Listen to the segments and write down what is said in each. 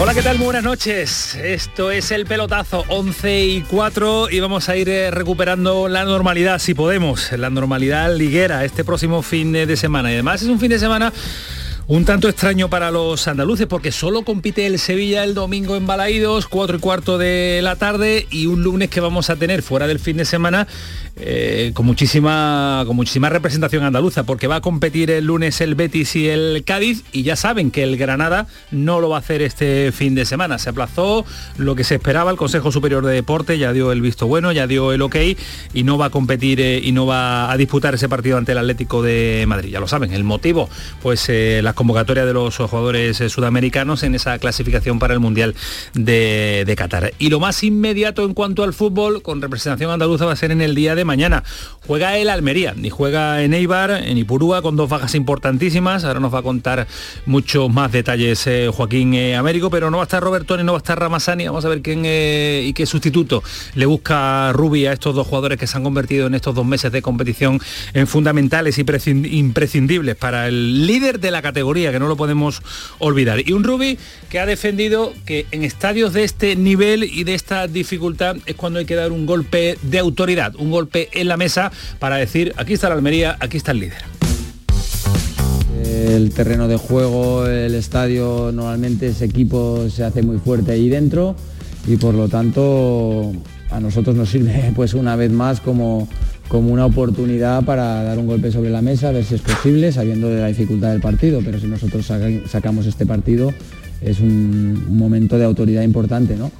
Hola, ¿qué tal? Muy buenas noches. Esto es el pelotazo 11 y 4 y vamos a ir eh, recuperando la normalidad, si podemos, la normalidad liguera este próximo fin de semana. Y además es un fin de semana un tanto extraño para los andaluces porque solo compite el Sevilla el domingo en Balaídos, 4 y cuarto de la tarde y un lunes que vamos a tener fuera del fin de semana eh, con, muchísima, con muchísima representación andaluza porque va a competir el lunes el Betis y el Cádiz y ya saben que el Granada no lo va a hacer este fin de semana. Se aplazó lo que se esperaba, el Consejo Superior de Deporte ya dio el visto bueno, ya dio el ok y no va a competir eh, y no va a disputar ese partido ante el Atlético de Madrid. Ya lo saben, el motivo, pues eh, las convocatoria de los jugadores sudamericanos en esa clasificación para el Mundial de, de, Qatar. Y lo más inmediato en cuanto al fútbol, con representación andaluza, va a ser en el día de mañana. Juega el Almería, y juega en Eibar, en Ipurúa, con dos bajas importantísimas. Ahora nos va a contar muchos más detalles eh, Joaquín eh, Américo, pero no va a estar Roberto ni no va a estar Ramasani. Vamos a ver quién eh, y qué sustituto le busca Rubi a estos dos jugadores que se han convertido en estos dos meses de competición en fundamentales y imprescindibles para el líder de la categoría que no lo podemos olvidar. Y un Rubi que ha defendido que en estadios de este nivel y de esta dificultad es cuando hay que dar un golpe de autoridad, un golpe en la mesa para decir, aquí está la Almería, aquí está el líder. El terreno de juego, el estadio, normalmente ese equipo se hace muy fuerte ahí dentro y por lo tanto a nosotros nos sirve pues una vez más como como una oportunidad para dar un golpe sobre la mesa, a ver si es posible, sabiendo de la dificultad del partido, pero si nosotros sacamos este partido es un, un momento de autoridad importante, ¿no?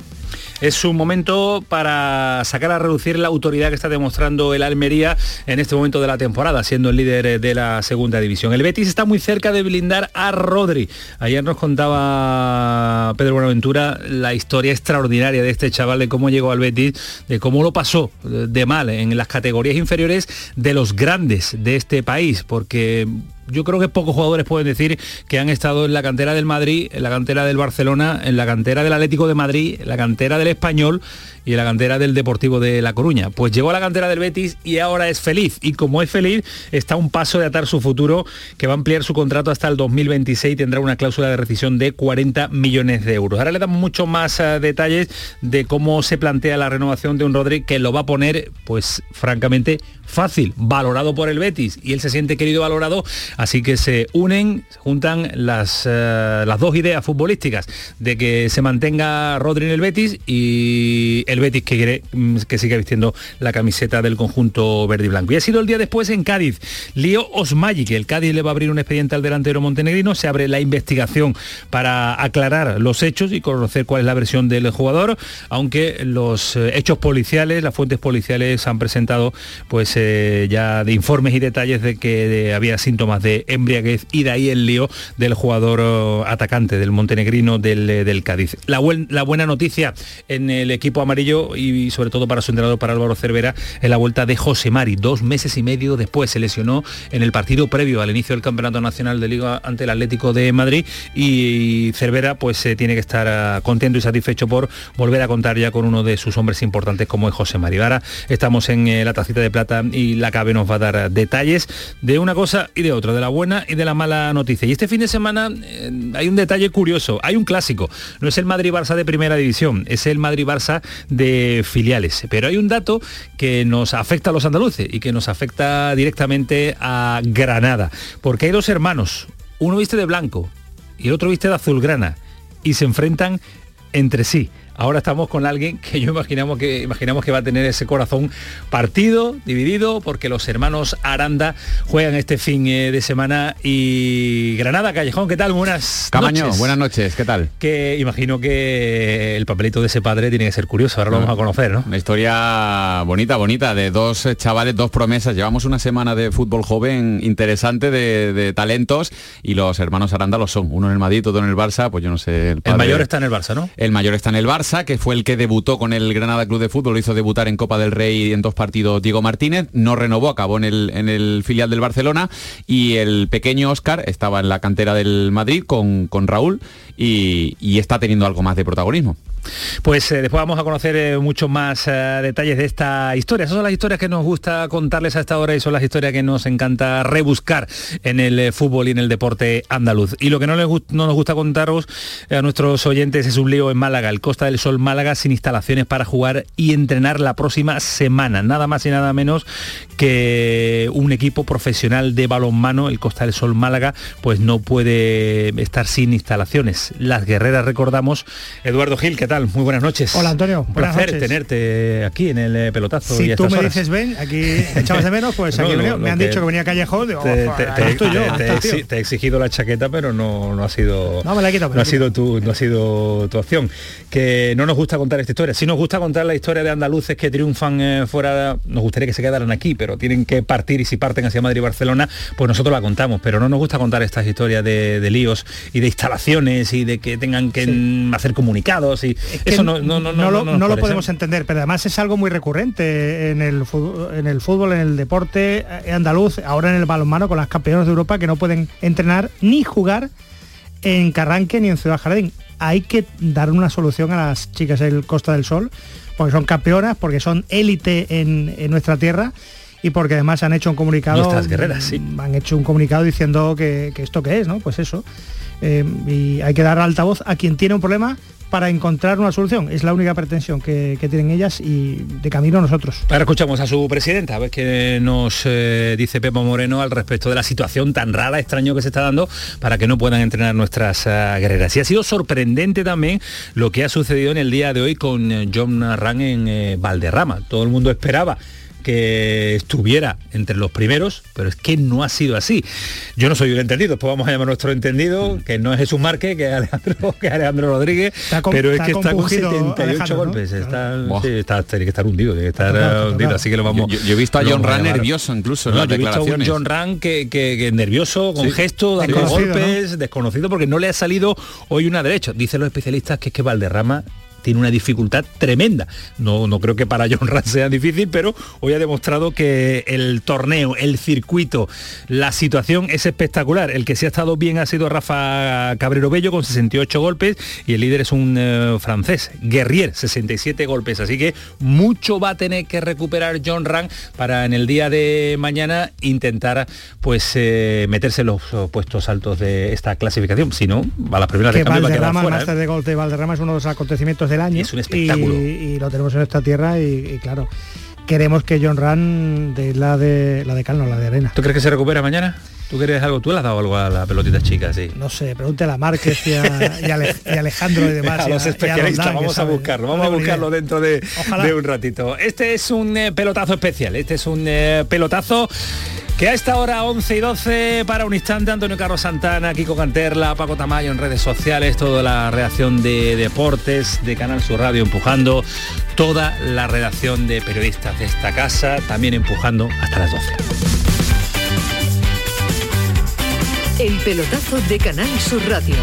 Es un momento para sacar a reducir la autoridad que está demostrando el Almería en este momento de la temporada, siendo el líder de la segunda división. El Betis está muy cerca de blindar a Rodri. Ayer nos contaba Pedro Buenaventura la historia extraordinaria de este chaval, de cómo llegó al Betis, de cómo lo pasó de mal en las categorías inferiores de los grandes de este país, porque yo creo que pocos jugadores pueden decir que han estado en la cantera del Madrid, en la cantera del Barcelona, en la cantera del Atlético de Madrid, en la cantera del Español y en la cantera del Deportivo de La Coruña. Pues llegó a la cantera del Betis y ahora es feliz. Y como es feliz, está un paso de atar su futuro, que va a ampliar su contrato hasta el 2026 y tendrá una cláusula de rescisión de 40 millones de euros. Ahora le damos mucho más uh, detalles de cómo se plantea la renovación de un Rodri que lo va a poner, pues francamente, fácil, valorado por el Betis. Y él se siente querido valorado, así que se unen, juntan las, uh, las dos ideas futbolísticas de que se mantenga Rodri en el Betis y el Betis que quiere mm, que siga vistiendo la camiseta del conjunto verde y blanco. Y ha sido el día después en Cádiz. Lío Osmagi, que el Cádiz le va a abrir un expediente al delantero montenegrino, se abre la investigación para aclarar los hechos y conocer cuál es la versión del jugador, aunque los eh, hechos policiales, las fuentes policiales han presentado pues eh, ya de informes y detalles de que había síntomas de embriaguez y de ahí el lío del jugador oh, atacante del montenegrino del, eh, del Cádiz. La, la buena noticia en el equipo amarillo y sobre todo para su entrenador, para Álvaro Cervera, en la vuelta de José Mari. Dos meses y medio después se lesionó en el partido previo al inicio del Campeonato Nacional de Liga ante el Atlético de Madrid y Cervera pues eh, tiene que estar ah, contento y satisfecho por volver a contar ya con uno de sus hombres importantes como es José Mari. Ahora estamos en eh, la tacita de plata y la CABE nos va a dar detalles de una cosa y de otra, de la buena y de la mala noticia. Y este fin de semana eh, hay un detalle curioso, hay un clásico, no es el Madrid-Barça de primera división, es el Madrid-Barça de filiales. Pero hay un dato que nos afecta a los andaluces y que nos afecta directamente a Granada, porque hay dos hermanos, uno viste de blanco y el otro viste de azulgrana, y se enfrentan entre sí. Ahora estamos con alguien que yo imaginamos que, imaginamos que va a tener ese corazón partido, dividido, porque los hermanos Aranda juegan este fin eh, de semana y Granada, Callejón, ¿qué tal? Buenas Camaño, noches. buenas noches, ¿qué tal? Que imagino que el papelito de ese padre tiene que ser curioso, ahora lo vamos a conocer, ¿no? Una historia bonita, bonita, de dos chavales, dos promesas. Llevamos una semana de fútbol joven interesante de, de talentos y los hermanos Aranda lo son. Uno en el Madrid, otro en el Barça, pues yo no sé. El, el mayor está en el Barça, ¿no? El mayor está en el Barça Que fue el que debutó con el Granada Club de Fútbol, lo hizo debutar en Copa del Rey en dos partidos Diego Martínez, no renovó, acabó en el, en el filial del Barcelona y el pequeño Oscar estaba en la cantera del Madrid con, con Raúl y, está teniendo algo más de protagonismo. Pues eh, después vamos a conocer eh, muchos más eh, detalles de esta historia. Esas son las historias que nos gusta contarles a esta hora y son las historias que nos encanta rebuscar en el fútbol y en el deporte andaluz. Y lo que no, no nos gusta contaros a nuestros oyentes es un lío en Málaga, el Costa del Sol Málaga sin instalaciones para jugar y entrenar la próxima semana. Nada más y nada menos que un equipo profesional de balonmano, el Costa del Sol Málaga, pues no puede estar sin instalaciones. Las guerreras recordamos. Eduardo Gil, ¿qué tal? Muy buenas noches. Hola, Antonio. Un placer noches. tenerte aquí en el eh, pelotazo. y Si a tú me horas. dices ven, aquí echabas de menos, pues aquí no, venía. lo me han dicho que venía Callejón, te, "Ojo, te- te- estoy yo, te- aquí te- está el tío". te he exigido la chaqueta, pero no, no ha sido No, me la he quitado, me no la ha sido tu no ha sido tu opción. Que no nos gusta contar esta historia. Si nos gusta contar la historia de andaluces que triunfan eh, fuera, nos gustaría que se quedaran aquí, pero tienen que partir y si parten hacia Madrid y Barcelona, pues nosotros la contamos. Pero no nos gusta contar estas historias de, de líos y de instalaciones y de que tengan que hacer comunicados y que eso no, no, no, no lo, no lo podemos entender, pero además es algo muy recurrente en el, fu- en el fútbol, en el deporte andaluz, ahora en el balonmano con las campeonas de Europa que no pueden entrenar ni jugar en Carranque ni en Ciudad Jardín. Hay que dar una solución a las chicas del Costa del Sol, porque son campeonas, porque son élite en, en nuestra tierra y porque además han hecho un comunicado. Nuestras guerreras, sí. Han hecho un comunicado diciendo que, que esto qué es, ¿no? Pues eso. Eh, y hay que dar altavoz a quien tiene un problema para encontrar una solución. Es la única pretensión que, que tienen ellas y de camino nosotros. Ahora escuchamos a su presidenta, a ver qué nos eh, dice Pepo Moreno al respecto de la situación tan rara, extraño que se está dando para que no puedan entrenar nuestras eh, guerreras. Y ha sido sorprendente también lo que ha sucedido en el día de hoy con John Ran en Valderrama. Todo el mundo esperaba que estuviera entre los primeros, pero es que no ha sido así. Yo no soy un entendido, después vamos a llamar a nuestro entendido, que no es Jesús Márquez, que es Alejandro, que es Alejandro Rodríguez, con- pero es que está con compungido 78 Alejandro, ¿no? golpes, está, Buah. sí, está- tiene que estar hundido, tiene que estar hundido, así que lo vamos Yo, yo he visto a John Ran nervioso incluso en No, las yo he visto a un. John Ran que, que- que nervioso, con Sí. gestos, dando golpes, desconocido, porque no le ha salido hoy una derecha. Dicen los especialistas que es que Valderrama tiene una dificultad tremenda. No, no creo que para John Ran sea difícil, pero hoy ha demostrado que el torneo, el circuito, la situación es espectacular. El que sí ha estado bien ha sido Rafa Cabrero Bello con 68 golpes y el líder es un eh, francés, Guerrier, 67 golpes. Así que mucho va a tener que recuperar John Ran para en el día de mañana intentar pues eh, meterse en los puestos altos de esta clasificación. Si no, a las primeras de Que cambio va a quedar fuera. ¿eh? de golf de Valderrama es uno de los acontecimientos del año. Es un espectáculo. Y, y lo tenemos en nuestra tierra y, y claro, queremos que John Ran de la de la de cal, no la de arena. ¿Tú crees que se recupera mañana? ¿Tú quieres algo? ¿Tú le has dado algo a la pelotita chica? Sí. No sé, pregúntale a Márquez y a, y a Ale- y a Alejandro y demás. a los especialistas, vamos a buscarlo, vamos a buscarlo dentro de un ratito. Este es un eh, pelotazo especial, este es un eh, pelotazo que a esta hora 11 y 12 para un instante Antonio Carlos Santana, Kiko Canterla, Paco Tamayo en redes sociales, toda la redacción de deportes de Canal Sur Radio empujando, toda la redacción de periodistas de esta casa también empujando hasta las 12. El pelotazo de Canal Sur Radio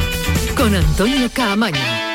con Antonio Caamaño.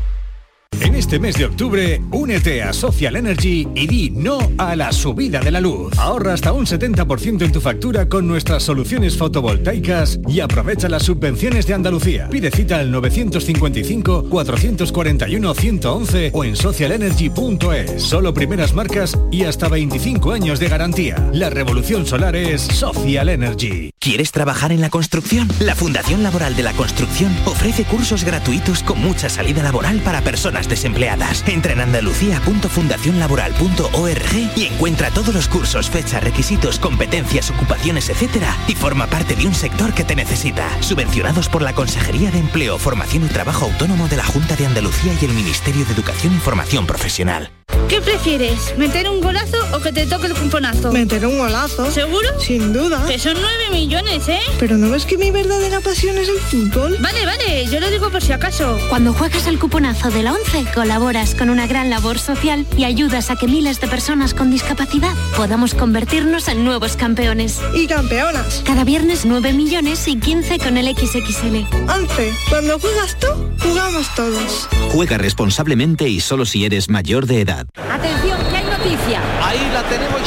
En este mes de octubre, únete a Social Energy y di no a la subida de la luz. Ahorra hasta un 70% en tu factura con nuestras soluciones fotovoltaicas y aprovecha las subvenciones de Andalucía. Pide cita al 955-441-111 o en socialenergy.es. Solo primeras marcas y hasta 25 años de garantía. La revolución solar es Social Energy. ¿Quieres trabajar en la construcción? La Fundación Laboral de la Construcción ofrece cursos gratuitos con mucha salida laboral para personas desempleadas. Entra en andalucía.fundacionlaboral.org y encuentra todos los cursos, fechas, requisitos, competencias, ocupaciones, etcétera, y forma parte de un sector que te necesita. Subvencionados por la Consejería de Empleo, Formación y Trabajo Autónomo de la Junta de Andalucía y el Ministerio de Educación y Formación Profesional. ¿Qué prefieres? ¿Meter un golazo o que te toque el cuponazo? Meter un golazo. ¿Seguro? Sin duda. Que son 9 millones, ¿eh? Pero ¿no ves que mi verdadera pasión es el fútbol? Vale, vale, yo lo digo por si acaso. Cuando juegas el cuponazo de la 11, colaboras con una gran labor social y ayudas a que miles de personas con discapacidad podamos convertirnos en nuevos campeones. Y campeonas. Cada viernes 9 millones y 15 con el XXL. 11. Cuando juegas tú, jugamos todos. Juega responsablemente y solo si eres mayor de edad. Atención, que hay noticia. Ahí la tenemos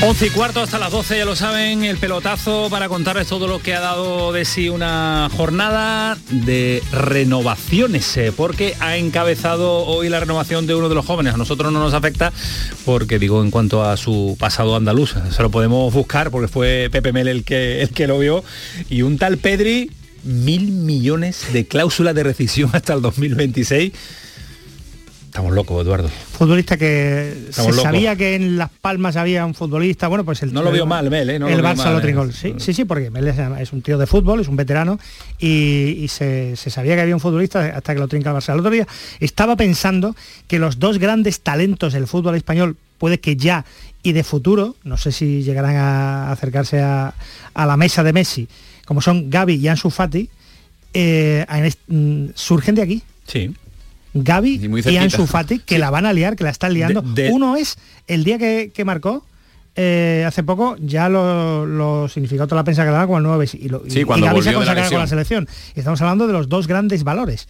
11 y cuarto hasta las 12, ya lo saben, el pelotazo para contarles todo lo que ha dado de sí una jornada de renovaciones, eh, porque ha encabezado hoy la renovación de uno de los jóvenes. A nosotros no nos afecta porque, digo, en cuanto a su pasado andaluz, se lo podemos buscar porque fue Pepe Mel el que, el que lo vio, y un tal Pedri, mil millones de cláusulas de rescisión hasta el 2026. Estamos locos, Eduardo. Futbolista que Estamos se locos. sabía que en Las Palmas había un futbolista, bueno, pues el No lo vio mal, Mel, ¿eh? No el lo Barça mal, lo ¿eh? Sí, sí, sí, porque Mel es, un tío de fútbol, es un veterano y, y se, se sabía que había un futbolista hasta que lo trinca el Barça. El otro día estaba pensando que los dos grandes talentos del fútbol español puede que ya y de futuro, no sé si llegarán a acercarse a, a la mesa de Messi, como son Gaby y Ansu Fati, eh, mm, surgen de aquí. Sí. Gaby Y y. Ansu Fati, que la van a liar, que la están liando. De- de- Uno es el día que, que marcó, eh, hace poco, ya lo, lo significó toda la prensa catalana como el nuevo. Y, lo, y- Sí, cuando y Gaby se de la con la selección. Y estamos hablando de los dos grandes valores.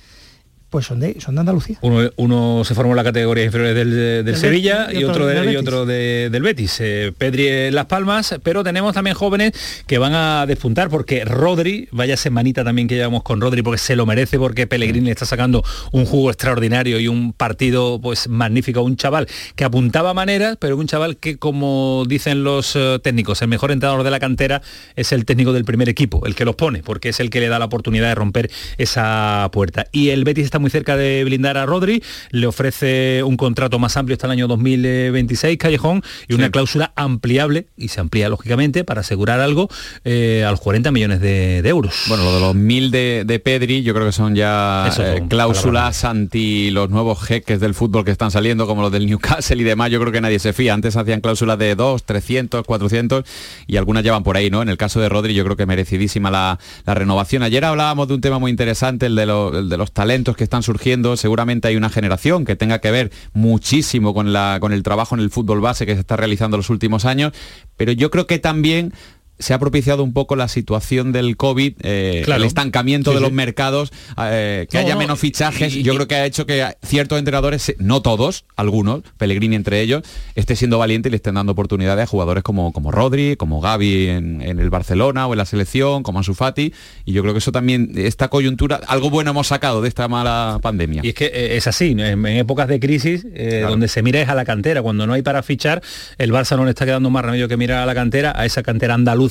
Pues son de, son de Andalucía. Uno, uno se formó en la categoría inferior del, del Del Sevilla Betis y otro, de- del y Betis. otro de- del Betis. Eh, Pedri en Las Palmas, pero tenemos también jóvenes que van a despuntar porque Rodri, vaya semanita también que llevamos con Rodri porque se lo merece porque Pellegrini le está sacando un jugo extraordinario y un partido pues magnífico, un chaval que apuntaba maneras, pero un chaval que como dicen los eh, técnicos, el mejor entrenador de la cantera es el técnico del primer equipo, el que los pone, porque es el que le da la oportunidad de romper esa puerta. Y el Betis está muy cerca de blindar a Rodri, le ofrece un contrato más amplio hasta el año 2026, Callejón, y una cláusula ampliable, y se amplía lógicamente para asegurar algo eh, a los 40 millones de, de euros. Bueno, lo de los mil de, de Pedri, yo creo que son ya son eh, cláusulas anti los nuevos jeques del fútbol que están saliendo, como los del Newcastle y demás. Yo creo que nadie se fía. Antes hacían cláusulas de 2, 300, 400 y algunas llevan por ahí, ¿no? En el caso de Rodri, yo creo que merecidísima la, la renovación. Ayer hablábamos de un tema muy interesante, el de, lo- el de los talentos que están surgiendo. Seguramente hay una generación que tenga que ver muchísimo con, la, con el trabajo en el fútbol base que se está realizando los últimos años, pero yo creo que también se ha propiciado un poco la situación del COVID, eh, Claro. el estancamiento Sí, de los mercados, eh, que No, haya no, menos fichajes, y- yo y- creo que ha hecho que ciertos entrenadores, no todos, algunos, Pellegrini entre ellos, esté siendo valiente y le estén dando oportunidades a jugadores como, como Rodri, como Gaby en, en el Barcelona o en la selección, como Ansu Fati, y yo creo que eso también, esta coyuntura, algo bueno hemos sacado de esta mala pandemia. Y es que eh, es así, en, en épocas de crisis, eh, donde se mira es a la cantera. Cuando no hay para fichar, el Barça no le está quedando más remedio que mirar a la cantera, a esa cantera andaluza,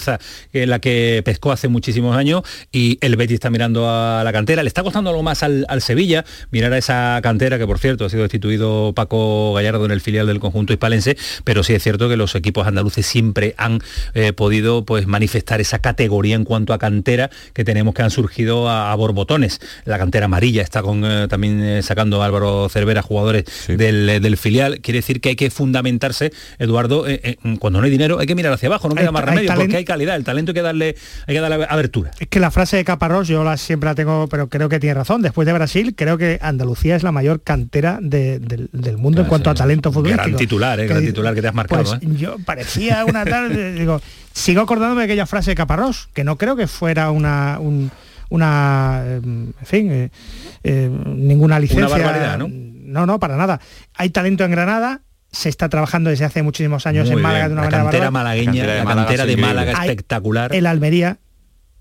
que es la que pescó hace muchísimos años, y el Betis está mirando a la cantera. Le está costando algo más al, al Sevilla mirar a esa cantera, que por cierto ha sido destituido Paco Gallardo en el filial del conjunto hispalense, pero sí es cierto que los equipos andaluces siempre han eh, podido pues manifestar esa categoría en cuanto a cantera que tenemos que han surgido a, a borbotones. La cantera amarilla está con eh, también eh, sacando Álvaro Cervera jugadores del, eh, del filial. Quiere decir que hay que fundamentarse, Eduardo, eh, eh, cuando no hay dinero hay que mirar hacia abajo, no Hay queda más remedio, porque hay calidad, el talento hay que darle, hay que darle abertura. Es que la frase de Caparrós yo la siempre la tengo, pero creo que tiene razón. Después de Brasil, creo que Andalucía es la mayor cantera de- del, del mundo en cuanto a talento futbolístico. Gran titular, eh, gran titular que te has marcado. Pues eh. yo parecía una tarde, digo, sigo acordándome de aquella frase de Caparrós, que no creo que fuera una un- una eh, en fin, eh, eh, ninguna licencia. barbaridad, ¿no? no, no, para nada. Hay talento en Granada, se está trabajando desde hace muchísimos años en Málaga de una la manera cantera malagueña, la cantera de Málaga, espectacular. El Almería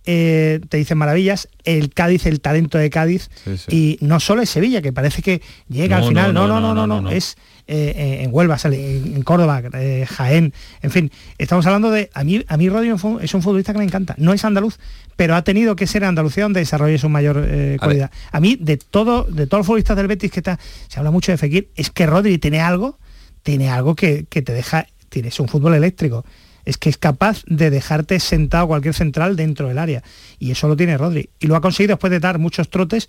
eh, te dicen maravillas, el Cádiz, el talento de Cádiz, y no solo es Sevilla, que parece que llega al final, no, no, no, no, no, es eh, eh, en Huelva, sale, en Córdoba, Jaén, en fin, estamos hablando de, a mí, a mí Rodri es un futbolista que me encanta, no es andaluz, pero ha tenido que ser Andalucía donde desarrolle su mayor eh, cualidad. A, a, mí, de todo, de todos los futbolistas del Betis que está, se habla mucho de Fekir, es que Rodri tiene algo tiene algo que, que te deja, tienes un fútbol eléctrico. Es que es capaz de dejarte sentado cualquier central dentro del área. Y eso lo tiene Rodri. Y lo ha conseguido después de dar muchos trotes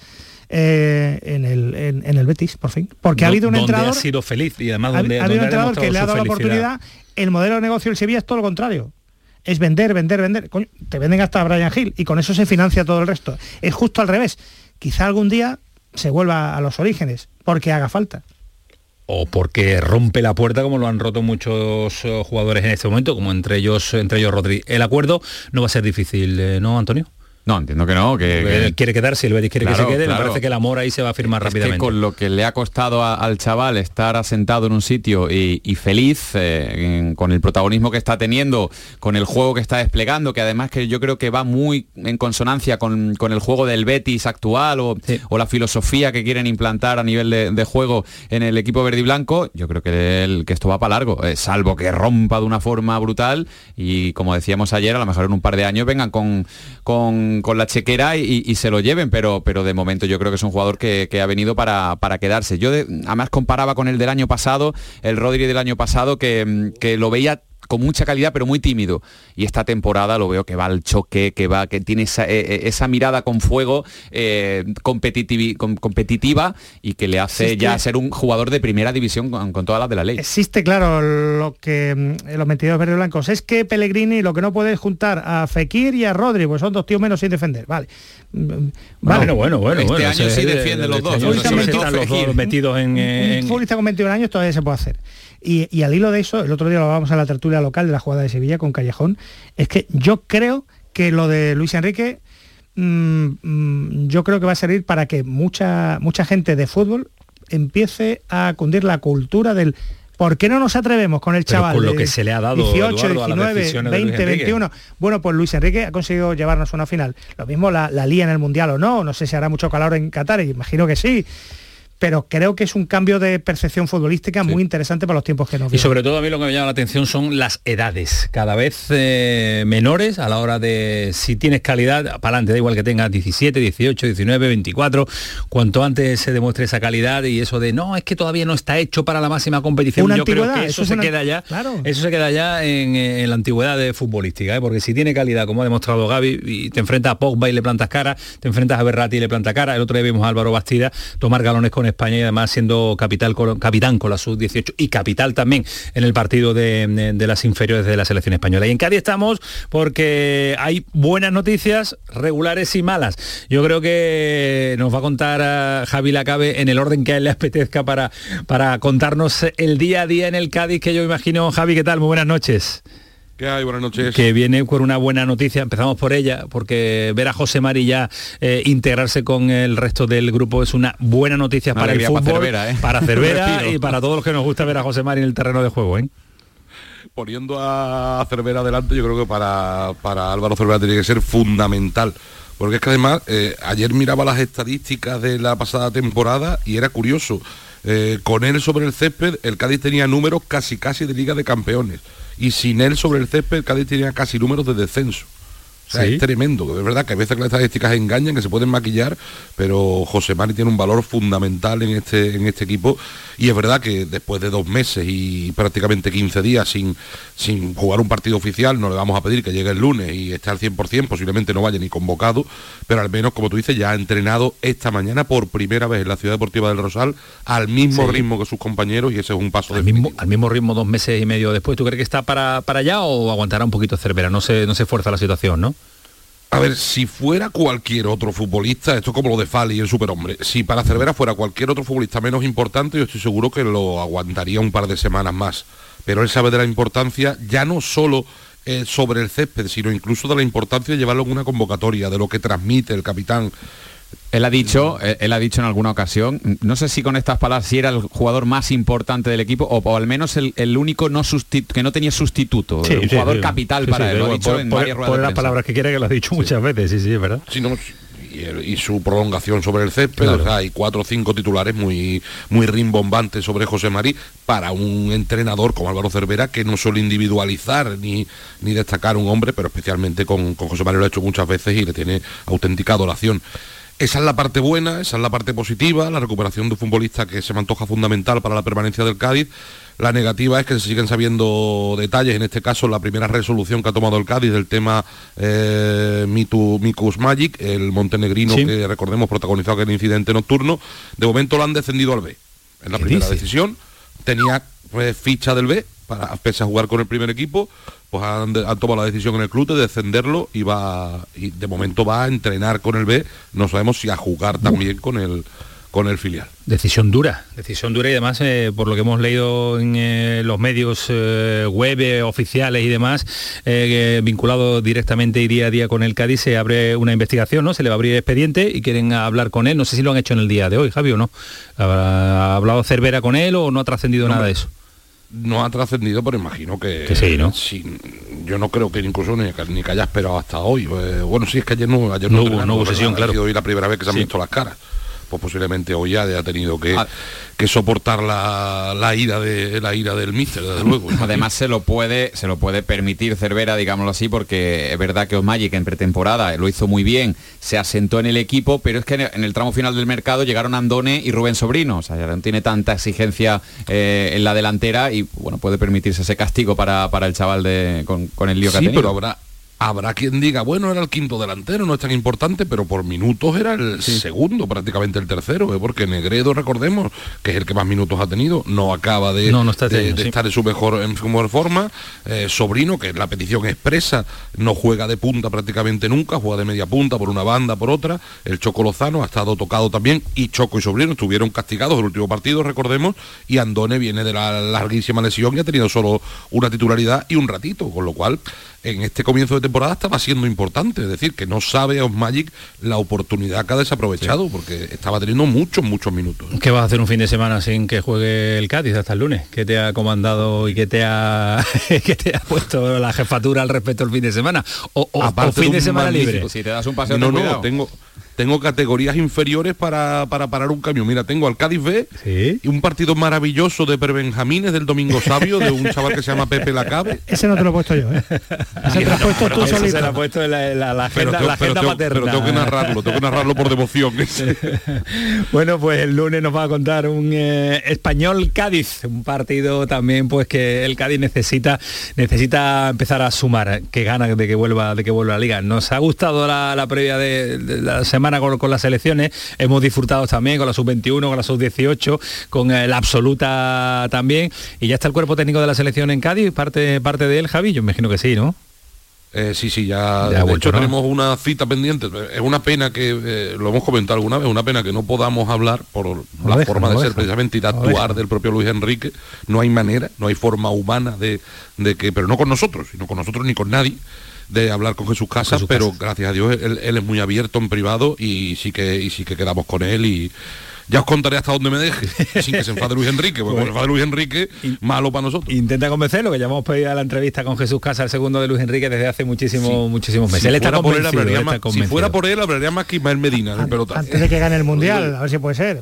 eh, en, el, en, en el Betis, por fin. Porque ha Do- habido un entrenador ha sido feliz y además ha, donde, ha habido un entrenador que le ha dado la oportunidad. El modelo de negocio del Sevilla es todo lo contrario. Es vender, vender, vender. Coño, te venden hasta Brian Hill y con eso se financia todo el resto. Es justo al revés. Quizá algún día se vuelva a los orígenes, porque haga falta. O porque rompe la puerta como lo han roto muchos eh, jugadores en este momento, como entre ellos entre ellos. El acuerdo no va a ser difícil, eh, ¿no, Antonio? No, entiendo que no, que, que- quiere quedarse, el Betis quiere Claro, que se quede, claro. me parece que el amor ahí se va a firmar Es que rápidamente. con lo que le ha costado a- al chaval estar asentado en un sitio y, y feliz, eh, en- con el protagonismo que está teniendo, con el juego que está desplegando, que además que yo creo que va muy en consonancia con, con el juego del Betis actual o, o la filosofía que quieren implantar a nivel de, de juego en el equipo verde y blanco, yo creo que, el- que esto va para largo, eh, salvo que rompa de una forma brutal y como decíamos ayer, a lo mejor en un par de años vengan con, con, con la chequera y, se lo lleven, pero, pero de momento yo creo que es un jugador que, ha venido para, para quedarse. Yo de- además comparaba con el del año pasado, el Rodri del año pasado, que, que lo veía con mucha calidad pero muy tímido y esta temporada lo veo que va al choque que va que tiene esa, eh, eh, esa mirada con fuego eh, competitivi- com- competitiva y que le hace ya ser un jugador de primera división con, con todas las de la ley Existe, claro, lo que mm, los 22 verdes blancos es que Pellegrini lo que no puede es juntar a Fekir y a Rodri, pues son dos tíos menos sin defender. Vale. Mm, vale. Bueno, bueno, bueno. Este bueno, año sí defiende los este dos, año ¿no? sí Sobre están todo los dos metidos en, un en- futbolista con 21 años todavía se puede hacer. Y, y al hilo de eso, el otro día lo hablábamos en la tertulia local de la jugada de Sevilla con Callejón, es que yo creo que lo de Luis Enrique, mm, mm, yo creo que va a servir para que mucha, mucha gente de fútbol empiece a cundir la cultura del ¿Por qué no nos atrevemos con el Pero chaval? con lo que se le ha dado, 18, Eduardo, a las 19, decisiones de Luis 20, Enrique? 21. Bueno, pues Luis Enrique ha conseguido llevarnos a una final. Lo mismo la, la lía en el Mundial o no, no sé si hará mucho calor en Qatar, imagino que sí. Pero creo que es un cambio de percepción futbolística muy interesante para los tiempos que nos Y vienen. sobre todo a mí lo que me llama la atención son las edades, cada vez eh, menores a la hora de si tienes calidad, para adelante, da igual que tengas 17, 18, 19, 24, cuanto antes se demuestre esa calidad y eso de no, es que todavía no está hecho para la máxima competición, Una yo creo que eso, eso es se una- queda ya, Claro. eso se queda ya en, en la antigüedad de futbolística, ¿eh? porque si tiene calidad, como ha demostrado Gaby, y te enfrentas a Pogba y le plantas cara, te enfrentas a Berratti y le plantas cara, el otro día vimos a Álvaro Bastida tomar galones con España y además siendo capital, capitán con la sub-18 y capital también en el partido de, las inferiores de la selección española. Y en Cádiz estamos porque hay buenas noticias, regulares y malas. Yo creo que nos va a contar a Javi Lacabe en el orden que a él le apetezca para, para contarnos el día a día en el Cádiz, que yo imagino, Javi, ¿qué tal? Muy buenas noches. ¿Qué hay? Buenas noches. Que viene con una buena noticia, empezamos por ella, porque ver a José Mari ya eh, integrarse con el resto del grupo es una buena noticia Una para el fútbol, para Cervera, ¿eh? para Cervera y para todos los que nos gusta ver a José Mari en el terreno de juego. ¿eh? Poniendo a Cervera adelante, yo creo que para, para Álvaro Cervera tiene que ser fundamental. Porque es que además, eh, ayer miraba las estadísticas de la pasada temporada y era curioso. Eh, con él sobre el césped, el Cádiz tenía números casi casi de Liga de Campeones. Y sin él sobre el césped, el Cádiz tenía casi números de descenso. O sea, Sí. es tremendo. Es verdad que a veces las estadísticas engañan, que se pueden maquillar, pero José Mari tiene un valor fundamental en este, en este equipo. Y es verdad que después de dos meses y prácticamente 15 días sin, sin jugar un partido oficial, no le vamos a pedir que llegue el lunes y esté al 100%, posiblemente no vaya ni convocado, pero al menos, como tú dices, ya ha entrenado esta mañana por primera vez en la Ciudad Deportiva del Rosal al mismo Sí. ritmo que sus compañeros y ese es un paso Al mismo, al mismo ritmo dos meses y medio después, ¿tú crees que está para, para allá o aguantará un poquito Cervera? No se, no se fuerza la situación, ¿no? A ver, si fuera cualquier otro futbolista, esto es como lo de Fali y el superhombre, si para Cervera fuera cualquier otro futbolista menos importante, yo estoy seguro que lo aguantaría un par de semanas más. Pero él sabe de la importancia, ya no solo eh, sobre el césped, sino incluso de la importancia de llevarlo en una convocatoria, de lo que transmite el capitán. Él ha dicho, él, él ha dicho en alguna ocasión, no sé si con estas palabras si era el jugador más importante del equipo o, o al menos el, el único no que no tenía sustituto, Sí, un sí, jugador sí. capital Sí, para sí, él. Lo ha por- dicho por- en por- varias ruedas por de las palabras que quiera que lo ha dicho muchas veces, sí, sí, es verdad. Sí, no, y, el- y su prolongación sobre el césped, Claro. o sea, hay cuatro o cinco titulares muy, muy rimbombantes sobre José Marí para un entrenador como Álvaro Cervera que no suele individualizar ni, ni destacar un hombre, pero especialmente con, con José María lo ha hecho muchas veces y le tiene auténtica adoración. Esa es la parte buena, esa es la parte positiva, la recuperación de un futbolista que se me antoja fundamental para la permanencia del Cádiz. La negativa es que se siguen sabiendo detalles, en este caso la primera resolución que ha tomado el Cádiz del tema eh, Mitu, Mikus Magic, el montenegrino Sí. que recordemos protagonizado aquel incidente nocturno, de momento lo han descendido al B. Es la ¿Qué primera dice? decisión. Tenía pues, ficha del B, para, pese a jugar con el primer equipo, pues han, tomado la decisión en el club de descenderlo y va y de momento va a entrenar con el B. No sabemos si a jugar también con el con el filial. Decisión dura, decisión dura y además eh, por lo que hemos leído en eh, los medios eh, web oficiales y demás, vinculado directamente y día a día con el Cádiz, se abre una investigación, ¿no? Se le va a abrir expediente y quieren hablar con él. No sé si lo han hecho en el día de hoy, Javi, o no. ¿Ha hablado Cervera con él o no ha trascendido No, nada de eso? No ha trascendido, pero imagino que, Que sí, ¿no? sí, yo no creo que incluso ni, que- ni que haya esperado hasta hoy. Eh, bueno, sí es que ayer no, ayer No hubo- entrenaron, no hubo sesión, claro. hoy la primera vez que se han Sí. visto las caras. Pues posiblemente hoy ya haya tenido que, Ah. que soportar la, la ira de la ira del míster, desde luego. Además se lo puede se lo puede permitir Cervera, digámoslo así, porque es verdad que Osmagic en pretemporada lo hizo muy bien, se asentó en el equipo, pero es que en el- tramo final del mercado llegaron Andone y Rubén Sobrino, o sea, ya no tiene tanta exigencia eh, en la delantera y bueno, puede permitirse ese castigo para, para el chaval de, con, con el lío que ha tenido. pero habrá, habrá quien diga, bueno, era el quinto delantero, no es tan importante, pero por minutos era el segundo, prácticamente el tercero, ¿eh? porque Negredo, recordemos, que es el que más minutos ha tenido, no acaba de, No, no está este de- año, de sí. estar en su mejor, en su mejor forma. Eh, Sobrino, que es la petición expresa, no juega de punta prácticamente nunca, juega de media punta por una banda, por otra. El Choco Lozano ha estado tocado también y Choco y Sobrino estuvieron castigados el último partido, recordemos, y Andone viene de la larguísima lesión y ha tenido solo una titularidad y un ratito, con lo cual en este comienzo de temporada estaba siendo importante, es decir, que no sabe Osmagic la oportunidad que ha desaprovechado, porque estaba teniendo muchos, muchos minutos. ¿Qué vas a hacer un fin de semana sin que juegue el Cádiz hasta el lunes? ¿Qué te ha comandado y qué te ha, que te ha puesto la jefatura al respecto el fin de semana? ¿O, o- fin de semana libre? Si te das un paseo, no, no, cuidado. tengo, tengo categorías inferiores para, para parar un camión. Mira, tengo al Cádiz B Sí. y un partido maravilloso de prebenjamines del Domingo Sabio, de un chaval que se llama Pepe Lacabe. Ese no te lo he puesto yo, ¿eh? Ese te lo has puesto tú Eso se solito. la ha puesto en la, la- la Pero agenda, tengo, la pero agenda tengo- materna. pero tengo que narrarlo, tengo que narrarlo por devoción. Bueno, pues el lunes nos va a contar un eh, español Cádiz, un partido también pues que el Cádiz necesita necesita empezar a sumar, que gana de que vuelva de que vuelva a la liga. Nos ha gustado la, la previa de, de la semana con, con las selecciones, hemos disfrutado también con la sub-21, con la sub-18, con eh, la absoluta también y ya está el cuerpo técnico de la selección en Cádiz, parte parte de él, Javi, yo imagino que sí, ¿no? Eh, sí, sí, ya, de hecho ¿no? tenemos una cita pendiente. Es una pena que, eh, lo hemos comentado alguna vez, una pena que no podamos hablar por la deja, forma no de ser precisamente y de actuar del propio Luis Enrique. No hay manera, no hay forma humana de, de que, pero no con nosotros, sino con nosotros ni con nadie de hablar con Jesús Casas, Jesús pero Casas. gracias a Dios él, él es muy abierto en privado y sí que y sí que quedamos con él y ya os contaré hasta dónde me deje, sin que se enfade Luis Enrique, porque cuando se enfade Luis Enrique, malo para nosotros. Intenta convencerlo, que ya hemos pedido la entrevista con Jesús Casa, el segundo de Luis Enrique, desde hace muchísimos, muchísimos meses. Si él está fuera por él, convencido, hablaría él está más- si fuera por él, hablaría más que Ismael Medina del pelotazo. Antes de que gane el mundial, a ver si puede ser.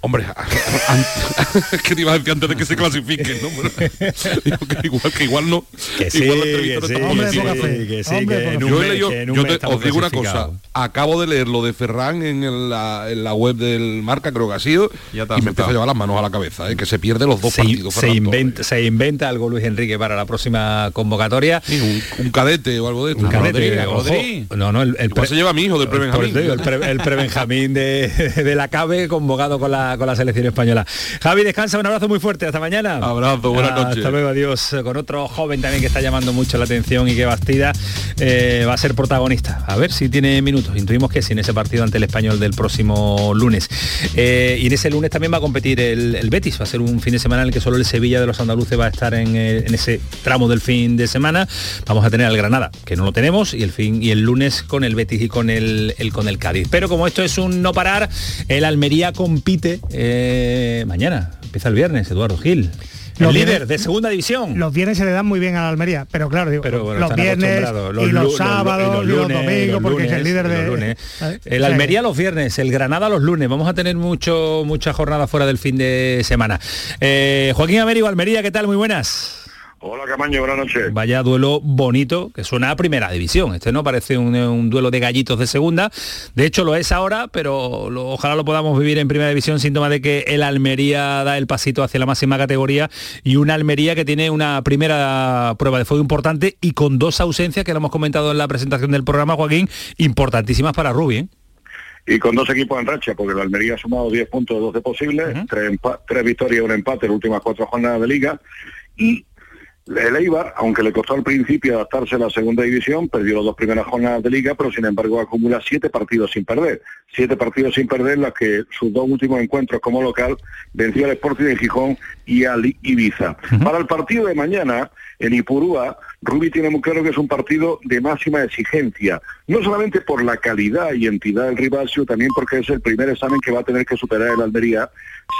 Hombre, que te iba a decir antes de que se clasifiquen, ¿no? Digo que igual, que igual no. Que sí, igual la que sí, convencida. sí, que Hombre, que Yo, he leído- que te- os digo una cosa, acabo de leer lo de Ferran en, el- la, en la web del Marca, creo que ha sido, Ya y me empiezo a llevar las manos a la cabeza, ¿eh? que se pierde los dos Se, partidos. se inventa, Torres. se inventa algo Luis Enrique para la próxima convocatoria. Sí, un, un cadete o algo de esto. Un cadete, Rodri, ojo. No, no, el, el Igual se lleva a mi hijo del prebenjamín. el, pre- el prebenjamín de, de la CABE convocado con la, la, con la selección española. Javi, descansa, un abrazo muy fuerte, hasta mañana. Abrazo, buenas noches. Hasta luego, adiós. Con otro joven también que está llamando mucho la atención y que Bastida eh, va a ser protagonista. A ver si tiene minutos. Intuimos que sí en ese partido ante el español del próximo lunes. Eh, y en ese lunes también va a competir el, Betis. Va a ser un fin de semana en el que solo el Sevilla de los andaluces va a estar en, eh, en ese tramo del fin de semana. Vamos a tener al Granada, que no lo tenemos, y el fin y el lunes con el Betis y con el, el con el Cádiz. Pero como esto es un no parar, el Almería compite mañana. Empieza el viernes, Eduardo Gil. El líder de segunda división. Los viernes se le dan muy bien a la Almería, pero claro, digo, los viernes y los sábados y los, domingos, porque es el líder de... El Almería los viernes, el Granada los lunes. Vamos a tener mucho, mucha jornada fuera del fin de semana. Eh, Joaquín Américo, Almería, ¿qué tal? Muy buenas. Hola Camaño, buenas noches. Vaya duelo bonito, que suena a primera división. Este no parece un, duelo de gallitos de segunda. De hecho lo es ahora, pero ojalá lo podamos vivir en primera división, síntoma de que el Almería da el pasito hacia la máxima categoría y una Almería que tiene una primera prueba de fuego importante y con dos ausencias que lo hemos comentado en la presentación del programa, Joaquín, importantísimas para Rubí. ¿eh? y con dos equipos en racha, porque el Almería ha sumado 10 puntos de 12 posibles, tres, tres, victorias y un empate en las últimas cuatro jornadas de liga, y el Eibar, aunque le costó al principio adaptarse a la segunda división, perdió las dos primeras jornadas de liga, pero sin embargo acumula siete partidos sin perder. Siete partidos sin perder en los que sus dos últimos encuentros como local venció al Sporting de Gijón y al Ibiza. Para el partido de mañana, en Ipurúa, Rubi tiene muy claro que es un partido de máxima exigencia, no solamente por la calidad y entidad del rival, sino también porque es el primer examen que va a tener que superar el Almería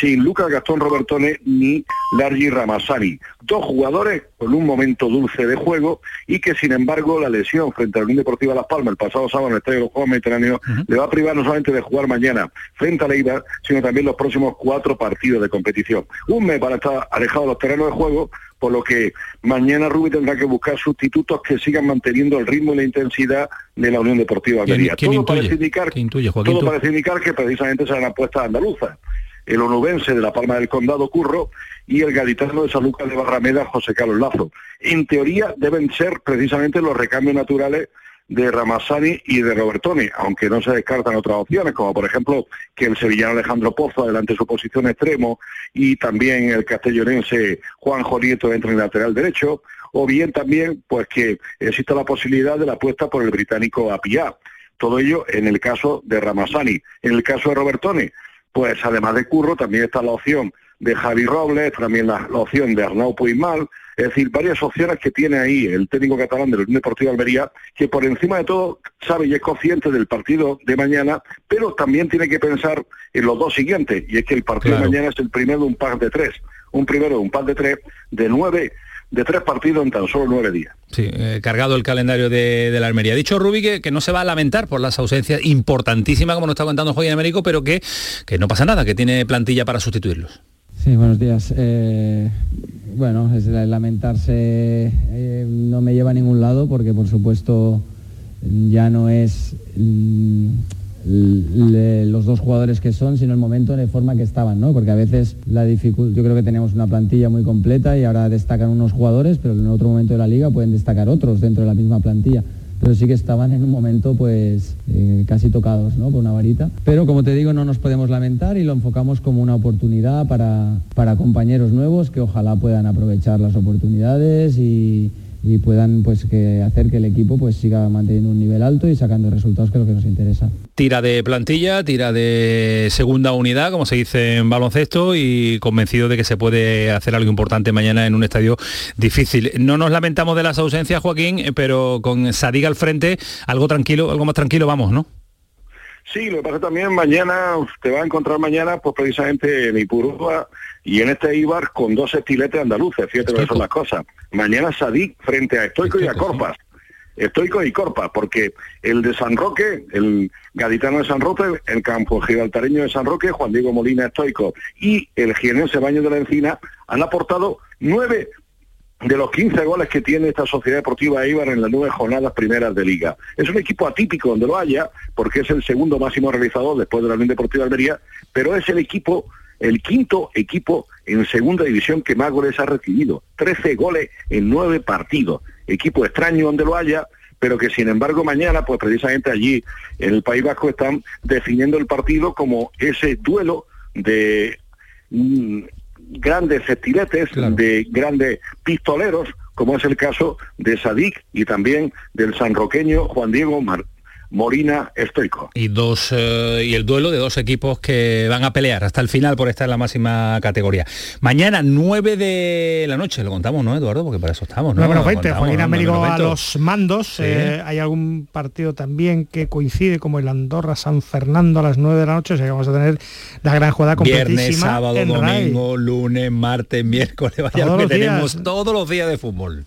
sin Lucas Gastón Robertone ni Largi Ramassani. Dos jugadores con un momento dulce de juego y que sin embargo la lesión frente al Unión Deportiva Las Palmas el pasado sábado en el Estadio de los Juegos Mediterráneos le va a privar no solamente de jugar mañana frente a Leibar, sino también los próximos cuatro partidos de competición. Un mes para estar alejado de los terrenos de juego por lo que mañana Rubí tendrá que buscar sustitutos que sigan manteniendo el ritmo y la intensidad de la Unión Deportiva Almería. Todo, parece indicar, todo parece indicar que precisamente serán apuestas andaluzas. El onubense de la Palma del Condado, Curro, y el gaditano de San Lucas de Barrameda, José Carlos Lazo. En teoría deben ser precisamente los recambios naturales de Ramassani y de Robertoni, aunque no se descartan otras opciones, como por ejemplo que el sevillano Alejandro Pozo adelante su posición extremo y también el castellonense Juan Jonieto entre el lateral derecho, o bien también pues que exista la posibilidad de la apuesta por el británico Apia. Todo ello en el caso de Ramassani. En el caso de Robertoni, pues además de Curro también está la opción de Javi Robles, también la, opción de Arnau Puigmal, es decir, varias opciones que tiene ahí el técnico catalán de la Unión Deportiva Almería, que por encima de todo sabe y es consciente del partido de mañana, pero también tiene que pensar en los dos siguientes, y es que el partido de mañana es el primero de un par de tres, un primero de un par de tres, de nueve de tres partidos en tan solo nueve días. Sí, eh, cargado el calendario de, la Almería. Dicho Rubi que, no se va a lamentar por las ausencias importantísimas, como nos está contando Joaquín Américo, pero que, que no pasa nada, que tiene plantilla para sustituirlos. Sí, buenos días. Eh, bueno, es lamentarse eh, no me lleva a ningún lado porque por supuesto ya no es mm, los dos jugadores que son, sino el momento de forma que estaban, ¿no? Porque a veces la dificultad, yo creo que tenemos una plantilla muy completa y ahora destacan unos jugadores, pero en otro momento de la liga pueden destacar otros dentro de la misma plantilla pero sí que estaban en un momento pues eh, casi tocados ¿no? por una varita. Pero como te digo, no nos podemos lamentar y lo enfocamos como una oportunidad para, para compañeros nuevos que ojalá puedan aprovechar las oportunidades y, y puedan pues que hacer que el equipo pues siga manteniendo un nivel alto y sacando resultados que es lo que nos interesa. Tira de plantilla, tira de segunda unidad, como se dice en baloncesto, y convencido de que se puede hacer algo importante mañana en un estadio difícil. No nos lamentamos de las ausencias, Joaquín, pero con Sadiga al frente, algo tranquilo, algo más tranquilo vamos, ¿no? Sí, lo que pasa también mañana, te va a encontrar mañana, pues precisamente en Ipurúa y en este Ibar con dos estiletes andaluces, fíjate que son las cosas. Mañana Sadik frente a Estoico, y a Corpas. Estoico y Corpas, porque el de San Roque, el gaditano de San Roque, el campo gibraltareño de San Roque, Juan Diego Molina Estoico y el jienense Baño de la Encina han aportado nueve de los 15 goles que tiene esta Sociedad Deportiva Eibar en las nueve jornadas primeras de Liga. Es un equipo atípico donde lo haya, porque es el segundo máximo realizador después de la Unión Deportiva Almería, pero es el equipo, el quinto equipo en segunda división que más goles ha recibido. 13 goles en nueve partidos. Equipo extraño donde lo haya, pero que sin embargo mañana, pues precisamente allí en el País Vasco están definiendo el partido como ese duelo de mm, grandes estiletes, de grandes pistoleros, como es el caso de Sadik y también del sanroqueño Juan Diego Mar Morina Estoico. Y dos eh, y el duelo de dos equipos que van a pelear hasta el final por estar en la máxima categoría. Mañana 9 de la noche, lo contamos, ¿no, Eduardo? Porque para eso estamos, ¿no? 9 menos Lo 20, contamos, Joaquín ¿no? Américo 9 a menos 20. los mandos. Sí. Eh, hay algún partido también que coincide como el Andorra San Fernando a las 9 de la noche, o sea que vamos a tener la gran jugada completísima Viernes, sábado, en RAI. domingo, lunes, martes, miércoles, vaya Todos que los días. tenemos todos los días de fútbol.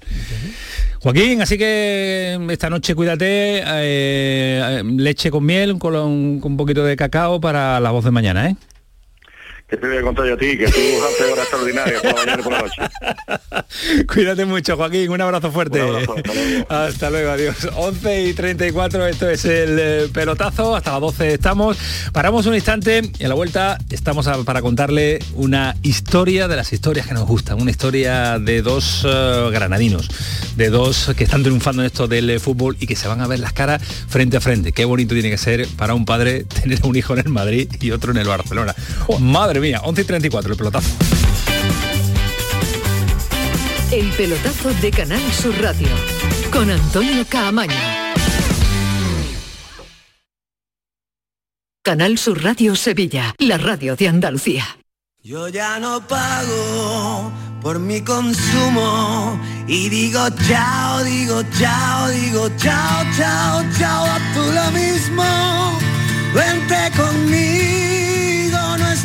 Joaquín, así que esta noche cuídate, eh, eh, leche con miel, con, con un poquito de cacao para la voz de mañana, ¿eh? Que te voy a contar yo a ti, que tú haces horas extraordinarias por la mañana y por la noche. Cuídate mucho, Joaquín, un abrazo fuerte. Un abrazo, hasta luego. Hasta luego, adiós. 11 y 34, esto es el eh, pelotazo, hasta las 12 estamos. Paramos un instante y a la vuelta estamos a- para contarle una historia de las historias que nos gustan, una historia de dos eh, granadinos, de dos que están triunfando en esto del eh, fútbol y que se van a ver las caras frente a frente. Qué bonito tiene que ser para un padre tener un hijo en el Madrid y otro en el Barcelona. Madre mía, 11 y 34, el pelotazo. El pelotazo de Canal Sur Radio con Antonio Caamaño. Canal Sur Radio Sevilla, la radio de Andalucía. Yo ya no pago por mi consumo y digo chao, digo chao, digo chao, chao, chao, a tú lo mismo. Vente conmigo,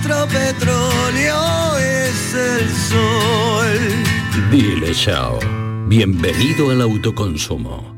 nuestro petróleo es el sol. Dile chao. Bienvenido al autoconsumo.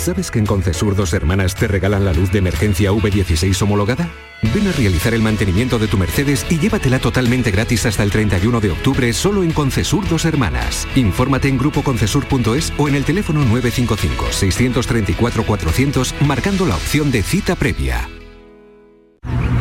¿Sabes que en Concesur dos hermanas te regalan la luz de emergencia V16 homologada? Ven a realizar el mantenimiento de tu Mercedes y llévatela totalmente gratis hasta el 31 de octubre solo en Concesur dos hermanas. Infórmate en grupoconcesur.es o en el teléfono 955-634-400 marcando la opción de cita previa.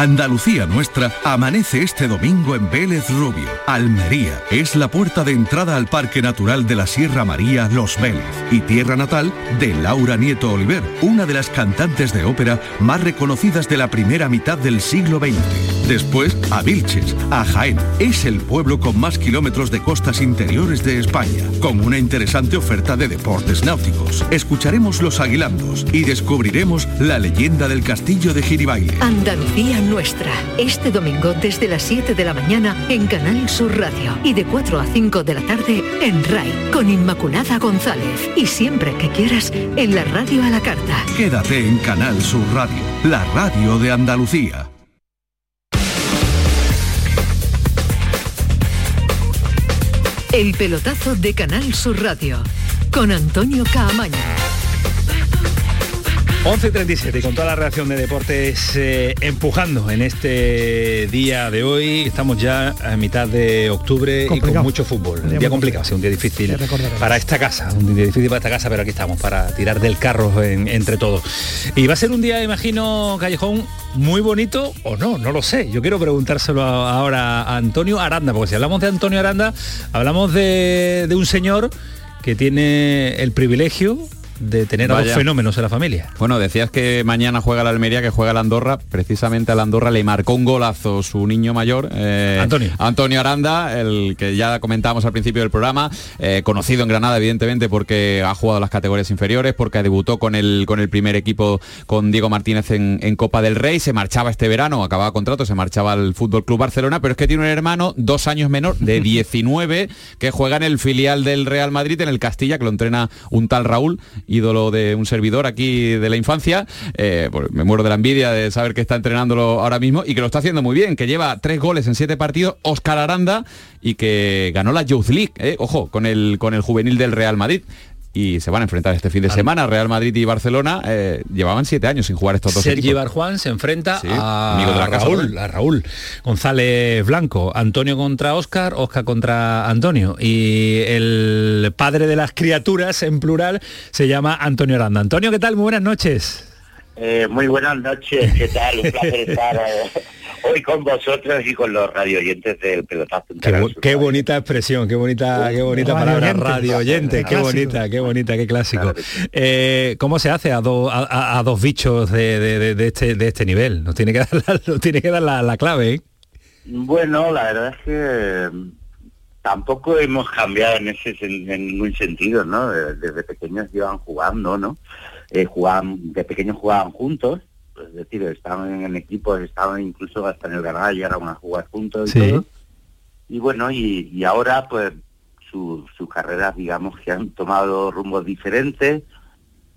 Andalucía Nuestra amanece este domingo en Vélez Rubio, Almería. Es la puerta de entrada al Parque Natural de la Sierra María Los Vélez y tierra natal de Laura Nieto Oliver, una de las cantantes de ópera más reconocidas de la primera mitad del siglo XX. Después a Vilches, a Jaén. Es el pueblo con más kilómetros de costas interiores de España, con una interesante oferta de deportes náuticos. Escucharemos los aguilandos y descubriremos la leyenda del castillo de Giribaile. Andalucía Nuestra, este domingo desde las 7 de la mañana en Canal Sur Radio y de 4 a 5 de la tarde en RAI con Inmaculada González y siempre que quieras en la radio a la carta. Quédate en Canal Sur Radio, la radio de Andalucía. El pelotazo de Canal Sur Radio con Antonio Caamaño. 11.37 y con toda la reacción de deportes eh, empujando en este día de hoy. Estamos ya a mitad de octubre y con mucho fútbol. Un día complicado, sí, un día difícil para esta casa. Un día difícil para esta casa, pero aquí estamos para tirar del carro en- entre todos. Y va a ser un día, imagino, Callejón, muy bonito o no, no lo sé. Yo quiero preguntárselo a- ahora a Antonio Aranda, porque si hablamos de Antonio Aranda, hablamos de, de un señor que tiene el privilegio de tener a dos Vaya. fenómenos en la familia. Bueno, decías que mañana juega la Almería, que juega la Andorra. Precisamente a la Andorra le marcó un golazo su niño mayor, eh, Antonio. Antonio Aranda, el que ya comentábamos al principio del programa, eh, conocido en Granada, evidentemente, porque ha jugado las categorías inferiores, porque debutó con el, con el primer equipo con Diego Martínez en, en Copa del Rey, se marchaba este verano, acababa contrato, se marchaba al Fútbol Club Barcelona, pero es que tiene un hermano dos años menor, de 19, que juega en el filial del Real Madrid, en el Castilla, que lo entrena un tal Raúl, ídolo de un servidor aquí de la infancia. Eh, pues me muero de la envidia de saber que está entrenándolo ahora mismo y que lo está haciendo muy bien, que lleva tres goles en siete partidos, Oscar Aranda, y que ganó la Youth League, eh, ojo, con el, con el juvenil del Real Madrid. Y se van a enfrentar este fin de semana. Real Madrid y Barcelona eh, llevaban siete años sin jugar estos dos Sergi equipos. Barjuan se enfrenta Sí, a amigo de la casa Raúl, a Raúl González Blanco, Antonio contra Óscar, Óscar contra Antonio. Y el padre de las criaturas, en plural, se llama Antonio Aranda. Antonio, ¿qué tal? Muy buenas noches. Eh, muy buenas noches, ¿qué tal? Un placer estar eh, hoy con vosotros y con los radioyentes del pelotazo. Qué, bu- qué bonita expresión, qué bonita, qué bonita Radio palabra, oyente. radio oyente, qué Clásico. bonita, qué bonita, qué clásico. Eh, ¿Cómo se hace a, do- a- dos bichos de, de- de- de este, de este nivel? Nos tiene que dar la, nos tiene que dar la, la clave, ¿eh? Bueno, la verdad es que mm, tampoco hemos cambiado en ese en ningún sentido, ¿no? Desde pequeños llevan jugando, ¿no? Eh, jugaban, de pequeños jugaban juntos, es decir, estaban en equipos, estaban incluso hasta en el Granada, llegaron a jugar juntos y Sí. todo. Y bueno, y, y ahora pues su- sus carreras, digamos, que han tomado rumbos diferentes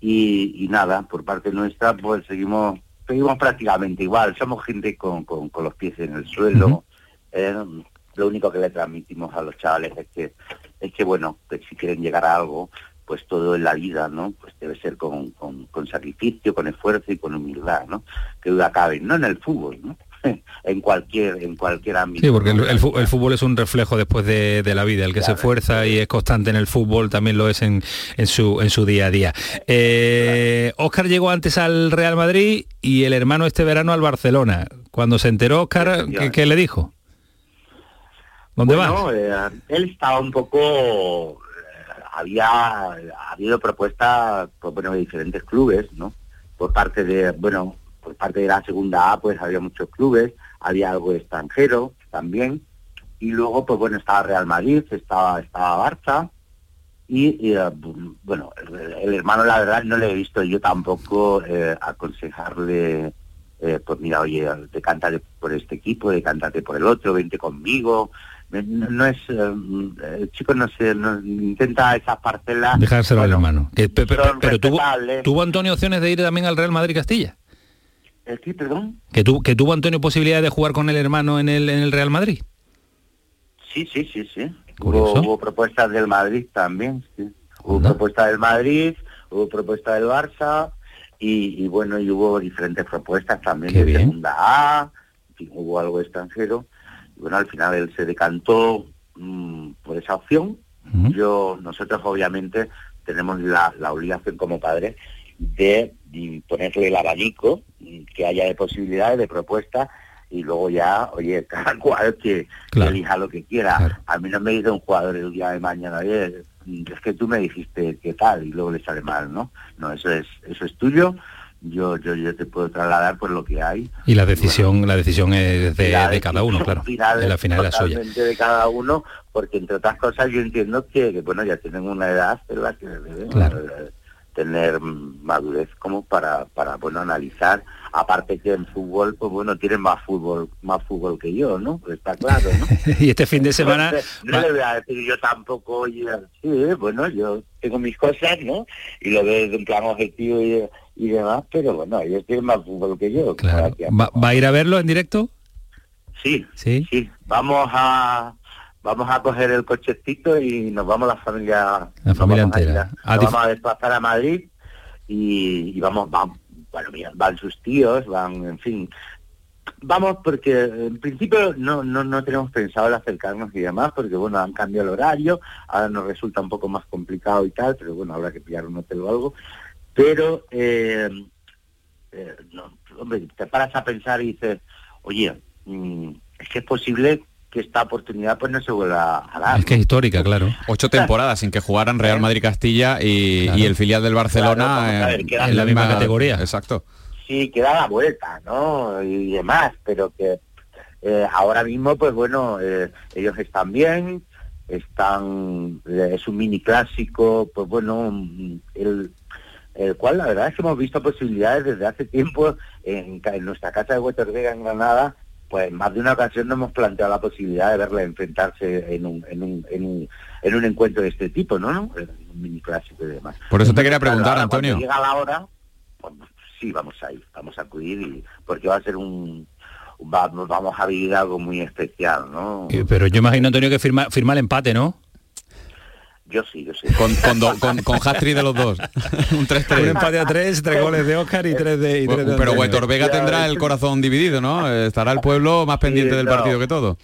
y, y nada, por parte nuestra pues seguimos seguimos prácticamente igual, somos gente con, con, con los pies en el suelo. Eh, lo único que le transmitimos a los chavales es que, es que bueno, que si quieren llegar a algo, pues todo en la vida, ¿no? Pues debe ser con, con, con sacrificio, con esfuerzo y con humildad, ¿no? Que duda cabe, no en el fútbol, ¿no? en cualquier, en cualquier ámbito. Sí, porque el, el fútbol es un reflejo después de, de la vida. El que se esfuerza y es constante en el fútbol también lo es en, en su, en su día a día. Eh, Óscar llegó antes al Real Madrid y el hermano este verano al Barcelona. Cuando se enteró Óscar, ¿qué, qué le dijo? ¿Dónde bueno, vas? eh, él estaba un poco había ha habido propuestas pues, bueno de diferentes clubes no por parte de bueno por parte de la segunda A pues había muchos clubes había algo extranjero también y luego pues bueno estaba Real Madrid estaba estaba Barça y, eh, bueno el, el hermano la verdad no le he visto yo tampoco eh, aconsejarle eh, pues mira, oye, decántate por este equipo, decántate por el otro, vente conmigo. No, no es, eh, el chico no se, no, intenta esas parcelas. Dejárselo al hermano. Que- pe- pe- son pero tuvo, Antonio opciones de ir también al Real Madrid Castilla. ¿El qué, perdón? Que, tu- que tuvo Antonio posibilidad de jugar con el hermano en el, en el Real Madrid. Sí, sí, sí, sí. Hubo, hubo propuestas del Madrid también, sí. Hubo propuestas del Madrid, hubo propuestas del Barça y, y bueno, y hubo diferentes propuestas también Qué de bien. segunda A, en fin, hubo algo extranjero. Y bueno, al final él se decantó mm, por esa opción. Yo, nosotros obviamente tenemos la, la obligación como padres de, ponerle el abanico que haya de posibilidades, de propuestas y luego ya, oye, cada cual que, que elija lo que quiera. A mí no me dice un jugador el día de mañana, oye, es que tú me dijiste qué tal y luego le sale mal, ¿no? No, eso es, eso es tuyo. Yo, yo, yo te puedo trasladar por lo que hay. Y la decisión, la decisión es de, La de cada uno, claro. final De la final es la suya. de cada uno, porque entre otras cosas yo entiendo que, que, bueno, ya tienen una edad en la que deben eh, tener madurez como para, para bueno, analizar. Aparte que en fútbol, pues bueno, tienen más fútbol, más fútbol que yo, ¿no? Pues está claro, ¿no? y este fin de semana Entonces, no le voy a decir yo tampoco, oye, sí, bueno, yo tengo mis cosas, ¿no? Y lo veo desde un plan objetivo y, y demás, pero bueno, ellos tienen más fútbol que yo. Claro. ¿Va, va a ir a verlo en directo? Sí, sí. Sí, vamos a vamos a coger el cochecito y nos vamos la familia La familia vamos entera. a- nos vamos a desplazar a Madrid y, y vamos, vamos bueno mira, van sus tíos van en fin vamos porque en principio no, no, no tenemos pensado el acercarnos y demás porque bueno han cambiado el horario ahora nos resulta un poco más complicado y tal pero bueno habrá que pillar un hotel o algo pero eh, eh, no, hombre te paras a pensar y dices oye mm, es que es posible que esta oportunidad pues no se vuelva a dar. Es que es histórica, claro. Ocho temporadas sin que jugaran Real Madrid Castilla y, y el filial del Barcelona Claro, ver, en la misma categoría. Exacto. sí, que da la vuelta, ¿no? Y demás, pero que eh, ahora mismo, pues bueno, eh, ellos están bien, están, eh, es un mini clásico, pues bueno, mm, el, el cual la verdad es que hemos visto posibilidades desde hace tiempo en, nuestra casa de Huerta Vega en Granada, pues en más de una ocasión nos hemos planteado la posibilidad de verla enfrentarse en un, en un, en un, en un encuentro de este tipo, ¿no? ¿no? En un mini clásico y demás. Por eso te quería preguntar, ahora cuando Antonio. llega la hora, pues, sí, vamos a ir, vamos a acudir y porque va a ser un vamos, vamos a vivir algo muy especial, ¿no? Eh, Pero yo imagino, Antonio, que firma, firma el empate, ¿no? Yo sí, yo sí. Con, con, do- con, con de los dos. un 3-3. Un empate a tres, tres goles de Oscar y tres de... y tres de Pero. Huetor Vega tendrá el corazón dividido, ¿no? Estará el pueblo más pendiente del no. partido que todo.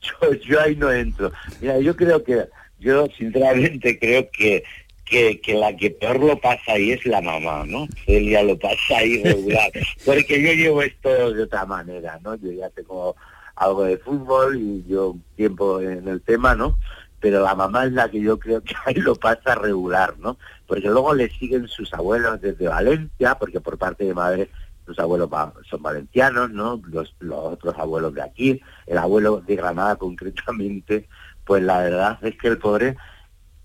yo, yo ahí no entro. Mira, yo creo que, yo sinceramente creo que, que, que la que peor lo pasa ahí es la mamá, ¿no? Celia lo pasa ahí regular. Porque yo llevo esto de otra manera, ¿no? Yo ya tengo algo de fútbol y yo tiempo en el tema, ¿no? Pero la mamá es la que yo creo que ahí lo pasa regular, ¿no? Porque luego le siguen sus abuelos desde Valencia, porque por parte de madre sus abuelos son valencianos, ¿no? Los, los otros abuelos de aquí, el abuelo de Granada concretamente, pues la verdad es que el pobre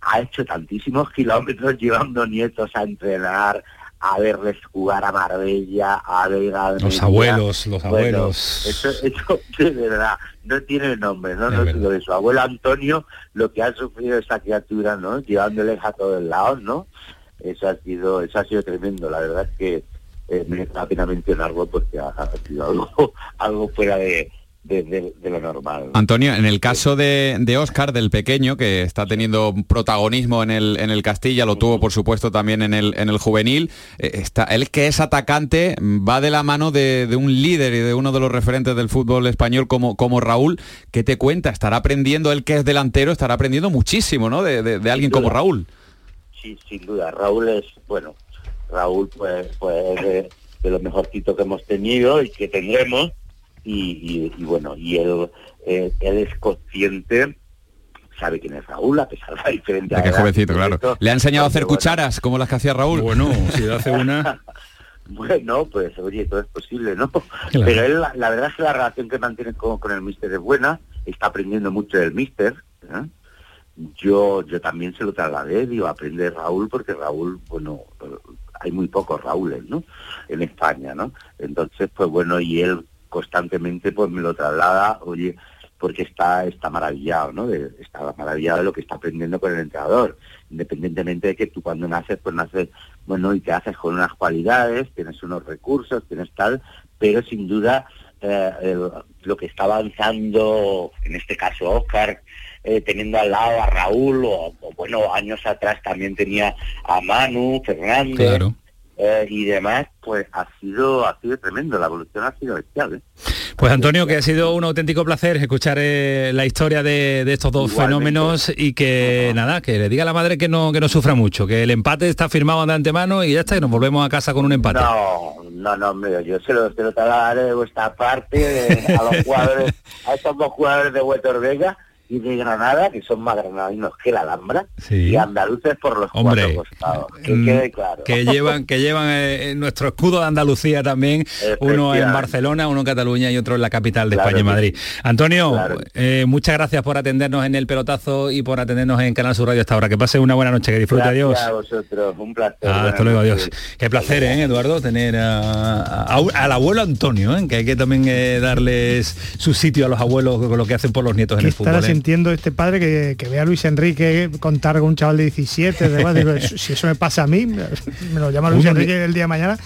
ha hecho tantísimos kilómetros llevando nietos a entrenar, a verles jugar a Marbella, a ver a Los abuelos, los Bueno, abuelos. eso, eso de verdad no tiene nombre, ¿no? Es no lo de su abuelo Antonio, lo que ha sufrido esa criatura, ¿no? Llevándoles a todos lados, ¿no? Eso ha sido, eso ha sido tremendo. La verdad es que eh, merece la pena mencionarlo porque ha, ha sido algo, algo fuera de, de, de- de lo normal. ¿no? Antonio, en el caso de, de Oscar, del pequeño, que está teniendo protagonismo en el, en el Castilla, lo tuvo por supuesto también en el, en el juvenil, eh, está, él que es atacante va de la mano de, de un líder y de uno de los referentes del fútbol español como, como Raúl. ¿Qué te cuenta? Estará aprendiendo, él que es delantero, estará aprendiendo muchísimo, ¿no? De, alguien como. Raúl. Sí, sin duda. Raúl es, bueno, Raúl pues, pues es de, de lo mejorcito que hemos tenido y que tendremos. Y, y- y bueno, y él, eh, él es consciente, sabe quién es Raúl, a pesar de la diferencia. De que edad, jovencito, claro. esto, Le ha enseñado a porque, hacer bueno, cucharas, como las que hacía Raúl. Bueno, si hace una... Bueno, pues oye, todo es posible, ¿no? Claro. Pero él, la, la verdad es que la relación que mantiene con, con el míster es buena, está aprendiendo mucho del míster. ¿eh? Yo yo también se lo trasladé, digo, aprende Raúl, porque Raúl, bueno, eh, hay muy pocos Raúles, ¿no? En España, ¿no? Entonces, pues bueno, y él constantemente pues me lo traslada, oye, porque está está maravillado, ¿no? De- está maravillado de lo que está aprendiendo con el entrenador, independientemente de que tú cuando naces, pues naces, bueno, y te haces con unas cualidades, tienes unos recursos, tienes tal, pero sin duda eh, lo que está avanzando, en este caso Oscar, eh, teniendo al lado a Raúl, o, bueno, años atrás también tenía a Manu, Fernández. Eh, y demás, pues ha sido, ha sido tremendo, la evolución ha sido bestial, ¿eh? Pues Antonio, que ha sido un auténtico placer escuchar eh, la historia de, de estos dos Igualmente. fenómenos y que nada, que le diga a la madre que no, que no sufra mucho, que el empate está firmado de antemano y ya está, y nos volvemos a casa con un empate. No, no, no, hombre, yo se lo, se lo trasladaré de vuestra parte a los jugadores, a estos dos jugadores de Huetor Vega y de Granada, que son más granadinos que la Alhambra, Sí. y andaluces por los Hombre, cuatro costados. Que Mm, quede claro. que llevan que llevan eh, nuestro escudo de Andalucía también uno en. Barcelona uno en Cataluña y otro en la capital de Claro España que Madrid Antonio Claro. eh, muchas gracias por atendernos en el pelotazo y por atendernos en Canal Sur Radio hasta ahora que pase una buena noche que disfrute Gracias adiós a vosotros, un placer. Ah, hasta luego, adiós. Qué placer, ¿eh, Eduardo, tener a- a- al abuelo Antonio, ¿eh? que hay que también eh, darles su sitio a los abuelos con lo que hacen por los nietos en ¿Qué el fútbol. ¿Eh? sintiendo este padre que, que ve a Luis Enrique contar con un chaval de 17? además, digo, si eso me pasa a mí, me lo llama Luis Uno Enrique el día de mañana,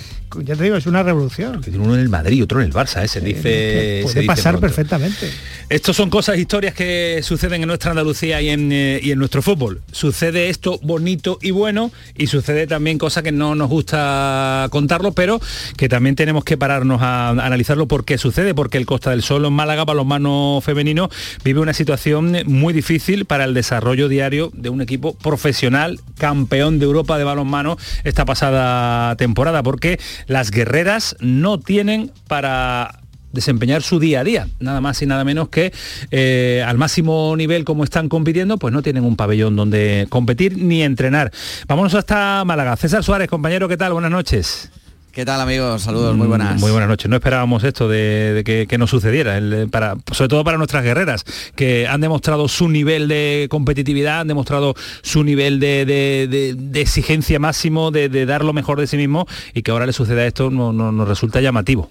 ya te digo, es una revolución. Que tiene uno en el Madrid, otro en el Barça, ¿eh? se dice. se Puede pasar perfectamente. Estos son cosas, historias que suceden en nuestra Andalucía y en, eh, y en nuestro fútbol. Sucede esto bonito y bueno y sucede también cosas que no nos gusta contarlo, pero que también tenemos que pararnos a, analizarlo por qué sucede, porque el Costa del Sol en Málaga, balonmano femenino, vive una situación muy difícil para el desarrollo diario de un equipo profesional, campeón de Europa de balonmano esta pasada temporada, porque las guerreras no tienen para desempeñar su día a día, nada más y nada menos que eh, al máximo nivel como están compitiendo, pues no tienen un pabellón donde competir ni entrenar. Vámonos hasta Málaga. César Suárez, compañero, ¿qué tal? Buenas noches. ¿Qué tal amigos? Saludos, muy buenas. Muy buenas noches. No esperábamos esto de, que, que, nos sucediera, el, para, sobre todo para nuestras guerreras, que han demostrado su nivel de competitividad, han demostrado su nivel de, de, de exigencia máximo, de, dar lo mejor de sí mismo y que ahora le suceda esto no, nos resulta llamativo.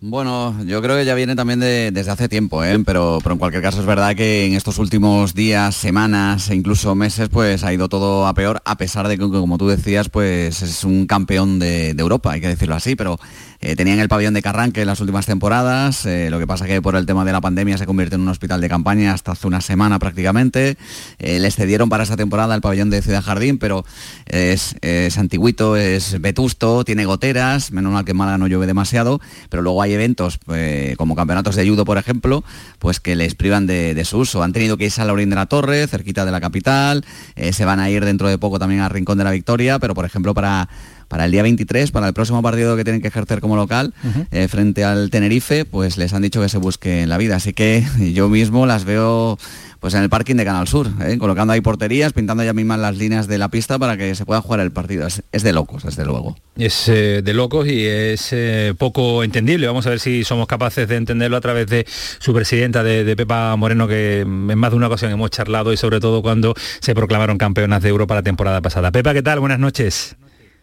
Bueno, yo creo que ya viene también de, desde hace tiempo, ¿eh? pero, pero en cualquier caso es verdad que en estos últimos días, semanas e incluso meses, pues ha ido todo a peor, a pesar de que, como tú decías, pues es un campeón de, de Europa, hay que decirlo así, pero eh, tenían el pabellón de Carranque en las últimas temporadas, eh, lo que pasa que por el tema de la pandemia se convierte en un hospital de campaña hasta hace una semana prácticamente. Eh, les cedieron para esa temporada el pabellón de Ciudad Jardín, pero es, es antiguito, es vetusto, tiene goteras, menos mal que en Málaga no llueve demasiado, pero luego hay eventos eh, como campeonatos de judo, por ejemplo, pues que les privan de, su uso. Han tenido que irse a Laurín de la Torre, cerquita de la capital, se van a ir dentro de poco también a Rincón de la Victoria, pero por ejemplo para para el día 23, para el próximo partido que tienen que ejercer como local uh -huh. eh, frente al Tenerife, pues les han dicho que se busque en la vida. Así que yo mismo las veo pues en el parking de Canal Sur, ¿eh? colocando ahí porterías, pintando ya mismas las líneas de la pista para que se pueda jugar el partido. Es, es de locos, desde luego. Es eh, de locos y es eh, poco entendible. Vamos a ver si somos capaces de entenderlo a través de su presidenta, de, de, Pepa Moreno, que en más de una ocasión hemos charlado y sobre todo cuando se proclamaron campeonas de Europa la temporada pasada. Pepa, ¿qué tal? Buenas noches.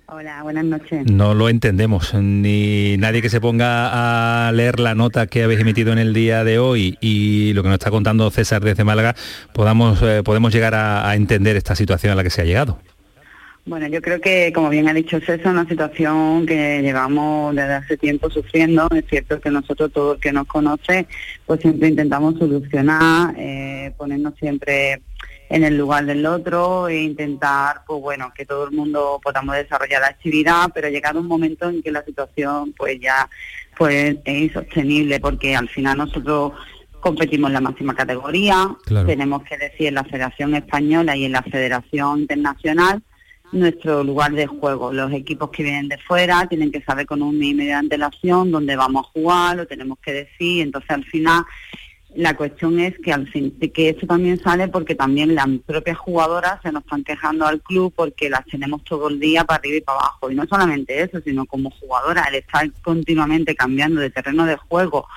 Hola, buenas noches. No lo entendemos, ni nadie que se ponga a leer la nota que habéis emitido en el día de hoy y lo que nos está contando César desde Málaga, podamos, eh, podemos llegar a, a, entender esta situación a la que se ha llegado. Bueno, yo creo que, como bien ha dicho César, una situación que llevamos desde hace tiempo sufriendo. Es cierto que nosotros, todo el que nos conoce, pues siempre intentamos solucionar, eh, ponernos siempre en el lugar del otro e intentar, pues bueno, que todo el mundo podamos desarrollar la actividad, pero llegado un momento en que la situación pues ya pues es insostenible porque al final nosotros competimos en la máxima categoría, claro. tenemos que decir en la Federación Española y en la Federación Internacional nuestro lugar de juego. Los equipos que vienen de fuera tienen que saber con un mes de antelación dónde vamos a jugar, lo tenemos que decir, entonces al final la cuestión es que al fin que esto también sale porque también las propias jugadoras se nos están quejando al club porque las tenemos todo el día para arriba y para abajo. Y no solamente eso sino como jugadora el estar continuamente cambiando de terreno de juego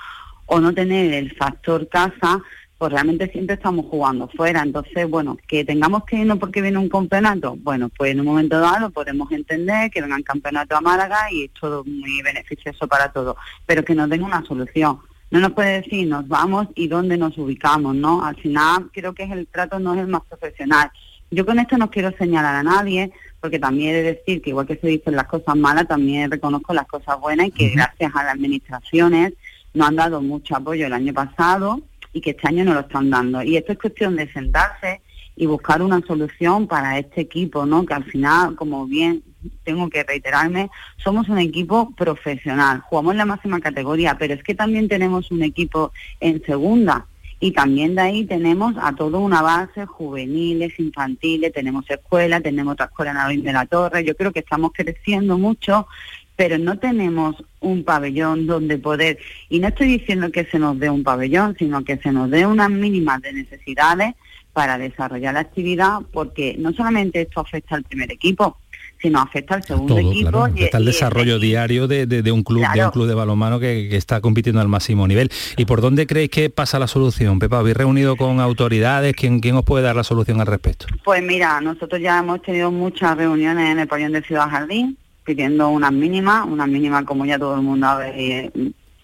o no tener el factor casa pues realmente siempre estamos jugando fuera. Entonces bueno que tengamos que irnos porque viene un campeonato bueno pues en un momento dado lo podemos entender que vengan campeonato a Málaga y es todo muy beneficioso para todos pero que nos den una solución no nos puede decir nos vamos y dónde nos ubicamos, ¿no? Al final creo que es el trato no es el más profesional. Yo con esto no quiero señalar a nadie, porque también he de decir que igual que se dicen las cosas malas, también reconozco las cosas buenas y que uh -huh. gracias a las administraciones nos han dado mucho apoyo el año pasado y que este año no lo están dando. Y esto es cuestión de sentarse y buscar una solución para este equipo, ¿no? Que al final, como bien tengo que reiterarme, somos un equipo profesional, jugamos en la máxima categoría, pero es que también tenemos un equipo en segunda y también de ahí tenemos a toda una base juveniles, infantiles, tenemos escuela, tenemos otra escuela en de la Torre, yo creo que estamos creciendo mucho, pero no tenemos un pabellón donde poder, y no estoy diciendo que se nos dé un pabellón, sino que se nos dé unas mínimas de necesidades para desarrollar la actividad, porque no solamente esto afecta al primer equipo, sino afecta al segundo Todo, equipo. Claro. Afecta al desarrollo y, diario de, de, de, un club, claro. de un club de balonmano que, que, está compitiendo al máximo nivel. ¿Y por dónde creéis que pasa la solución, Pepa? ¿Habéis reunido con autoridades? ¿Quién, ¿Quién os puede dar la solución al respecto? Pues mira, nosotros ya hemos tenido muchas reuniones en el pabellón de Ciudad Jardín, pidiendo unas mínimas, unas mínimas como ya todo el mundo ha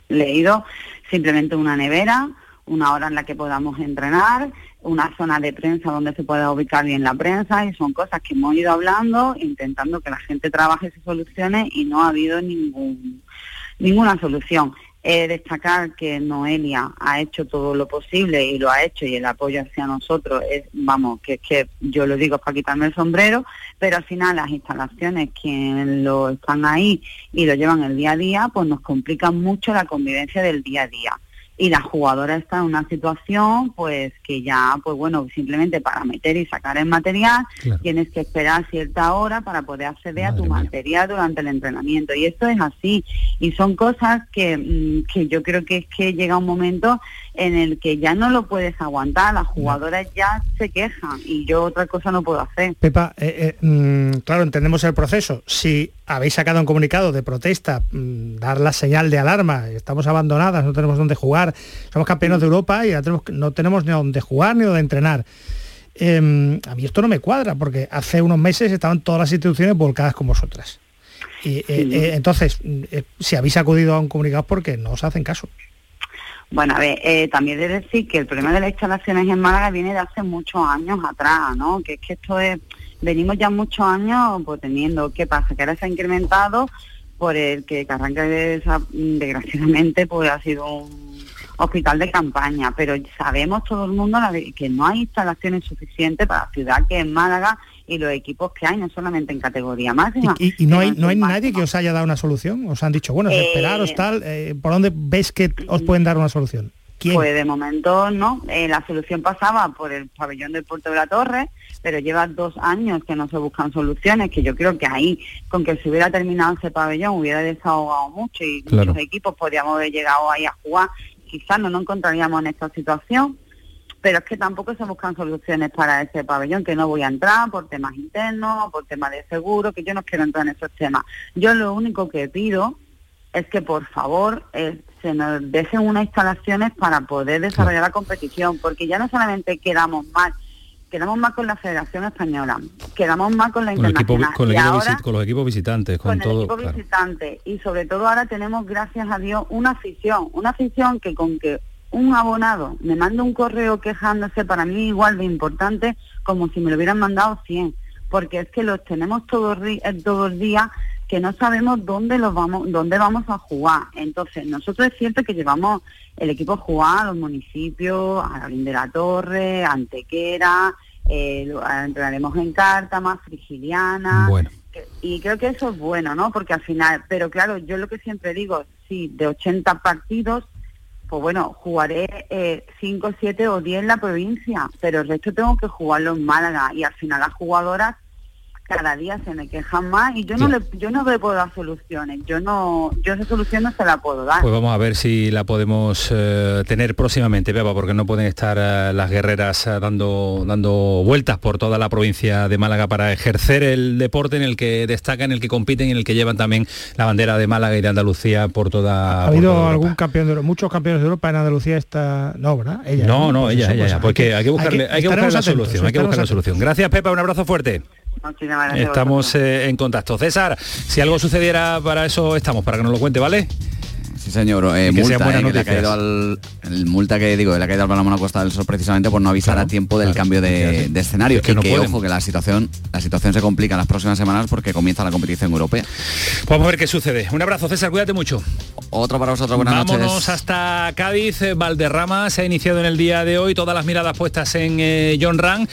leído, simplemente una nevera, una hora en la que podamos entrenar, una zona de prensa donde se pueda ubicar bien la prensa y son cosas que hemos ido hablando, intentando que la gente trabaje sus soluciones y no ha habido ningún, ninguna solución. Destacar que Noelia ha hecho todo lo posible y lo ha hecho y el apoyo hacia nosotros es, vamos, que es que yo lo digo para quitarme el sombrero, pero al final las instalaciones quien lo están ahí y lo llevan el día a día, pues nos complican mucho la convivencia del día a día y la jugadora está en una situación pues que ya pues bueno simplemente para meter y sacar el material tienes que esperar cierta hora para poder acceder a tu material durante el entrenamiento. Y esto es así. Y son cosas que, mm, que yo creo que es que llega un momento en el que ya no lo puedes aguantar, las jugadoras ya se quejan y yo otra cosa no puedo hacer. Pepa, eh, eh, mm, claro, entendemos el proceso. Si habéis sacado un comunicado de protesta, mm, dar la señal de alarma, estamos abandonadas, no tenemos dónde jugar, somos campeones de Europa y ya tenemos, no tenemos ni dónde jugar ni dónde entrenar. Em, a mí esto no me cuadra porque hace unos meses estaban todas las instituciones volcadas con vosotras. Y, eh, entonces, si habéis acudido a un comunicado es porque no os hacen caso. Bueno, a ver, eh, también de decir que el problema de las instalaciones en Málaga viene de hace muchos años atrás, ¿no? Que es que esto es, venimos ya muchos años pues, teniendo, ¿qué pasa? Que ahora se ha incrementado por el que Carranca desgraciadamente pues ha sido un hospital de campaña, pero sabemos todo el mundo que no hay instalaciones suficientes para la ciudad que es Málaga y los equipos que hay, no solamente en categoría máxima. ¿Y, no hay, no hay nadie que os haya dado una solución? ¿Os han dicho, bueno, eh, esperaros tal? Eh, ¿Por dónde ves que os pueden dar una solución? ¿Quién? Pues de momento no. Eh, la solución pasaba por el pabellón del Puerto de la Torre, pero lleva dos años que no se buscan soluciones, que yo creo que ahí, con que se hubiera terminado ese pabellón, hubiera desahogado mucho y muchos equipos podríamos haber llegado ahí a jugar. Quizás no nos encontraríamos en esta situación pero es que tampoco se buscan soluciones para ese pabellón, que no voy a entrar por temas internos, por temas de seguro, que yo no quiero entrar en esos temas. Yo lo único que pido es que por favor eh, se nos dejen unas instalaciones para poder desarrollar la competición, porque ya no solamente quedamos mal, quedamos más con la Federación Española, quedamos más con la Internacional. con, los equipos visitantes, con, todo. El equipo visitante, y sobre todo ahora tenemos, gracias a Dios, una afición, una afición que con que un abonado me manda un correo quejándose, para mí igual de importante como si me lo hubieran mandado 100, porque es que los tenemos todos eh, todo el día que no sabemos dónde los vamos dónde vamos a jugar. Entonces, nosotros es cierto que llevamos el equipo a jugar a los municipios, a la de la Torre, a Antequera, eh, entrenaremos en Cártama, Frigiliana. Y creo que eso es bueno, ¿no? Porque al final, pero claro, yo lo que siempre digo, sí, de 80 partidos, pues bueno, jugaré 5, eh, 7 o 10 en la provincia, pero el resto tengo que jugarlo en Málaga y al final las jugadoras cada día se me quejan más y yo no le, yo no le puedo dar soluciones, yo no, yo esa solución no se la puedo dar. Pues vamos a ver si la podemos eh, tener próximamente, Beba, porque no pueden estar eh, las guerreras eh, dando, dando vueltas por toda la provincia de Málaga para ejercer el deporte en el que destacan, en el que compiten y en el que llevan también la bandera de Málaga y de Andalucía por toda. ¿Ha habido algún campeón de muchos campeones de Europa en Andalucía esta no, ¿verdad? Ella, no, no, pues ella, ella, porque hay que buscarle, hay que, buscar la solución, hay que buscar la solución. Gracias, Pepa, un abrazo fuerte. Estamos eh, en contacto. César, si algo sucediera para eso estamos, para que nos lo cuente, ¿vale? Sí, señor. Eh, multa, eh, que le ha caído al, el multa que digo, le ha caído al Balonmano Costa del Sol precisamente por no avisar a tiempo del cambio de, escenario. que y que, ojo, que la situación, la situación se complica en las próximas semanas porque comienza la competición europea. Vamos a ver qué sucede. Un abrazo, César, cuídate mucho. Otro para vosotros, buenas Vámonos noches. Vámonos hasta Cádiz. Valderrama se ha iniciado en el día de hoy, todas las miradas puestas en eh, John Rang,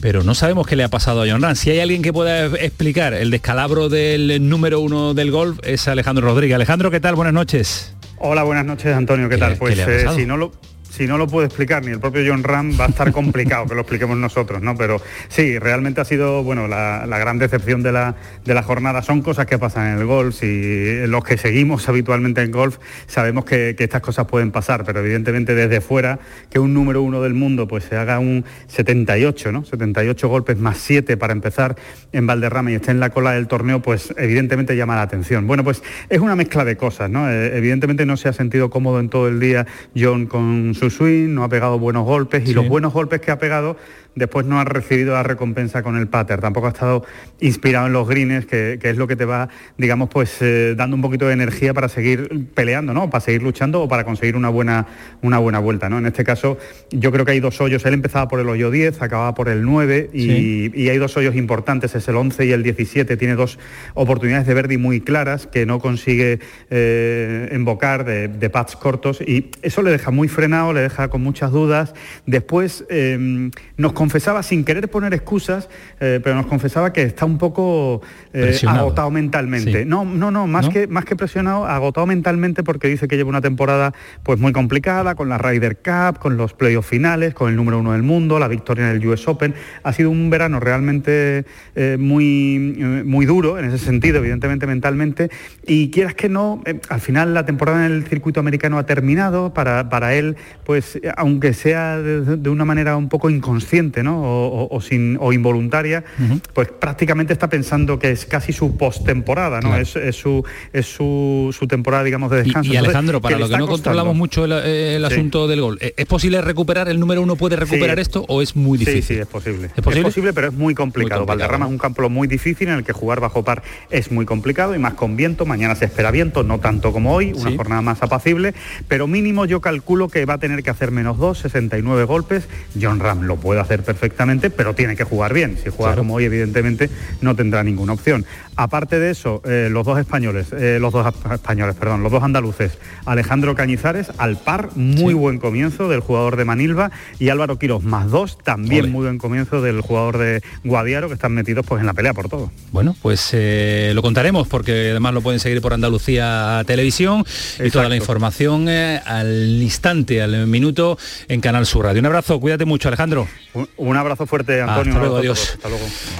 pero no sabemos qué le ha pasado a John Rang. Si hay alguien que pueda explicar el descalabro del número uno del golf es Alejandro Rodríguez. Alejandro, ¿qué tal? Buenas noches. Hola, buenas noches, Antonio. ¿Qué, tal? Pues eh, si no lo si no lo puede explicar ni el propio John Ram, va a estar complicado que lo expliquemos nosotros, ¿no? Pero sí, realmente ha sido, bueno, la, gran decepción de la, de la, jornada. Son cosas que pasan en el golf y los que seguimos habitualmente en golf sabemos que, estas cosas pueden pasar, pero evidentemente desde fuera, que un número uno del mundo pues se haga un 78, ¿no? 78 golpes más 7 para empezar en Valderrama y esté en la cola del torneo, pues evidentemente llama la atención. Bueno, pues es una mezcla de cosas, ¿no? Eh, evidentemente no se ha sentido cómodo en todo el día John con su swing, no ha pegado buenos golpes y los buenos golpes que ha pegado después no ha recibido la recompensa con el pater, tampoco ha estado inspirado en los greens, que, es lo que te va, digamos, pues eh, dando un poquito de energía para seguir peleando, ¿no? Para seguir luchando o para conseguir una buena, una buena vuelta, ¿no? En este caso, yo creo que hay dos hoyos, él empezaba por el hoyo 10, acababa por el 9 y, hay dos hoyos importantes, es el 11 y el 17, tiene dos oportunidades de verde muy claras que no consigue eh, embocar de, de pads cortos y eso le deja muy frenado, le deja con muchas dudas. Después em, nos confesaba, sin querer poner excusas, eh, pero nos confesaba que está un poco eh, agotado mentalmente. No, no, no, más, Que, más que presionado, agotado mentalmente porque dice que lleva una temporada pues muy complicada, con la Ryder Cup, con los playoffs finales, con el número uno del mundo, la victoria en el US Open. Ha sido un verano realmente eh, muy, muy duro en ese sentido, evidentemente mentalmente, y quieras que no, al final la temporada en el circuito americano ha terminado, para, para él, pues aunque sea de, una manera un poco inconsciente ¿no? o, sin, o involuntaria, pues prácticamente está pensando que es casi su postemporada, ¿no? Es, su, es su, temporada, digamos, de descanso. Y, Alejandro, para lo que no controlamos mucho el, asunto del gol, ¿es posible recuperar, el número uno puede recuperar esto o es muy difícil? Sí, sí, es posible. ¿Es posible? pero es muy complicado. Valderrama es un campo muy difícil en el que jugar bajo par es muy complicado y más con viento. Mañana se espera viento, no tanto como hoy, una jornada más apacible, pero mínimo yo calculo que va a tener que hacer menos dos, 69 golpes. John Ram lo puede hacer perfectamente, pero tiene que jugar bien. Si juega como hoy, evidentemente, no tendrá ninguna opción. Aparte de eso, eh, los dos españoles, eh, los dos españoles, perdón, los dos andaluces, Alejandro Cañizares al par, muy buen comienzo del jugador de Manilva y Álvaro Quiros más dos, también muy buen comienzo del jugador de Guadiaro que están metidos pues en la pelea por todo. Bueno, pues eh, lo contaremos porque además lo pueden seguir por Andalucía Televisión y toda la información al instante, al minuto en Canal Sur Radio. Un abrazo, cuídate mucho Alejandro. Un, abrazo fuerte Antonio. Hasta luego, adiós.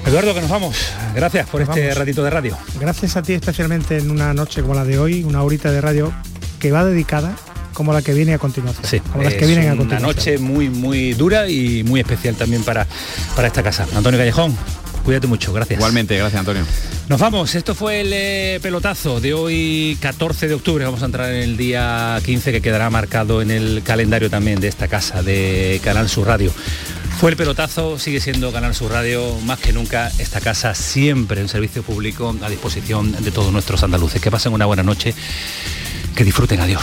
Eduardo, que nos vamos. Gracias por este ratito de radio. Gracias a ti especialmente en una noche como la de hoy, una horita de radio que va dedicada como la que viene a continuación. Sí, como las que vienen a continuación. Una noche muy muy dura y muy especial también para, para esta casa. Antonio Callejón, cuídate mucho, gracias. Igualmente, gracias Antonio. Nos vamos, esto fue el eh, pelotazo de hoy 14 de octubre, vamos a entrar en el día 15 que quedará marcado en el calendario también de esta casa de Canal Sur Radio. Fue el pelotazo, sigue siendo Canal Sur Radio, más que nunca esta casa siempre en servicio público a disposición de todos nuestros andaluces. Que pasen una buena noche, que disfruten, adiós.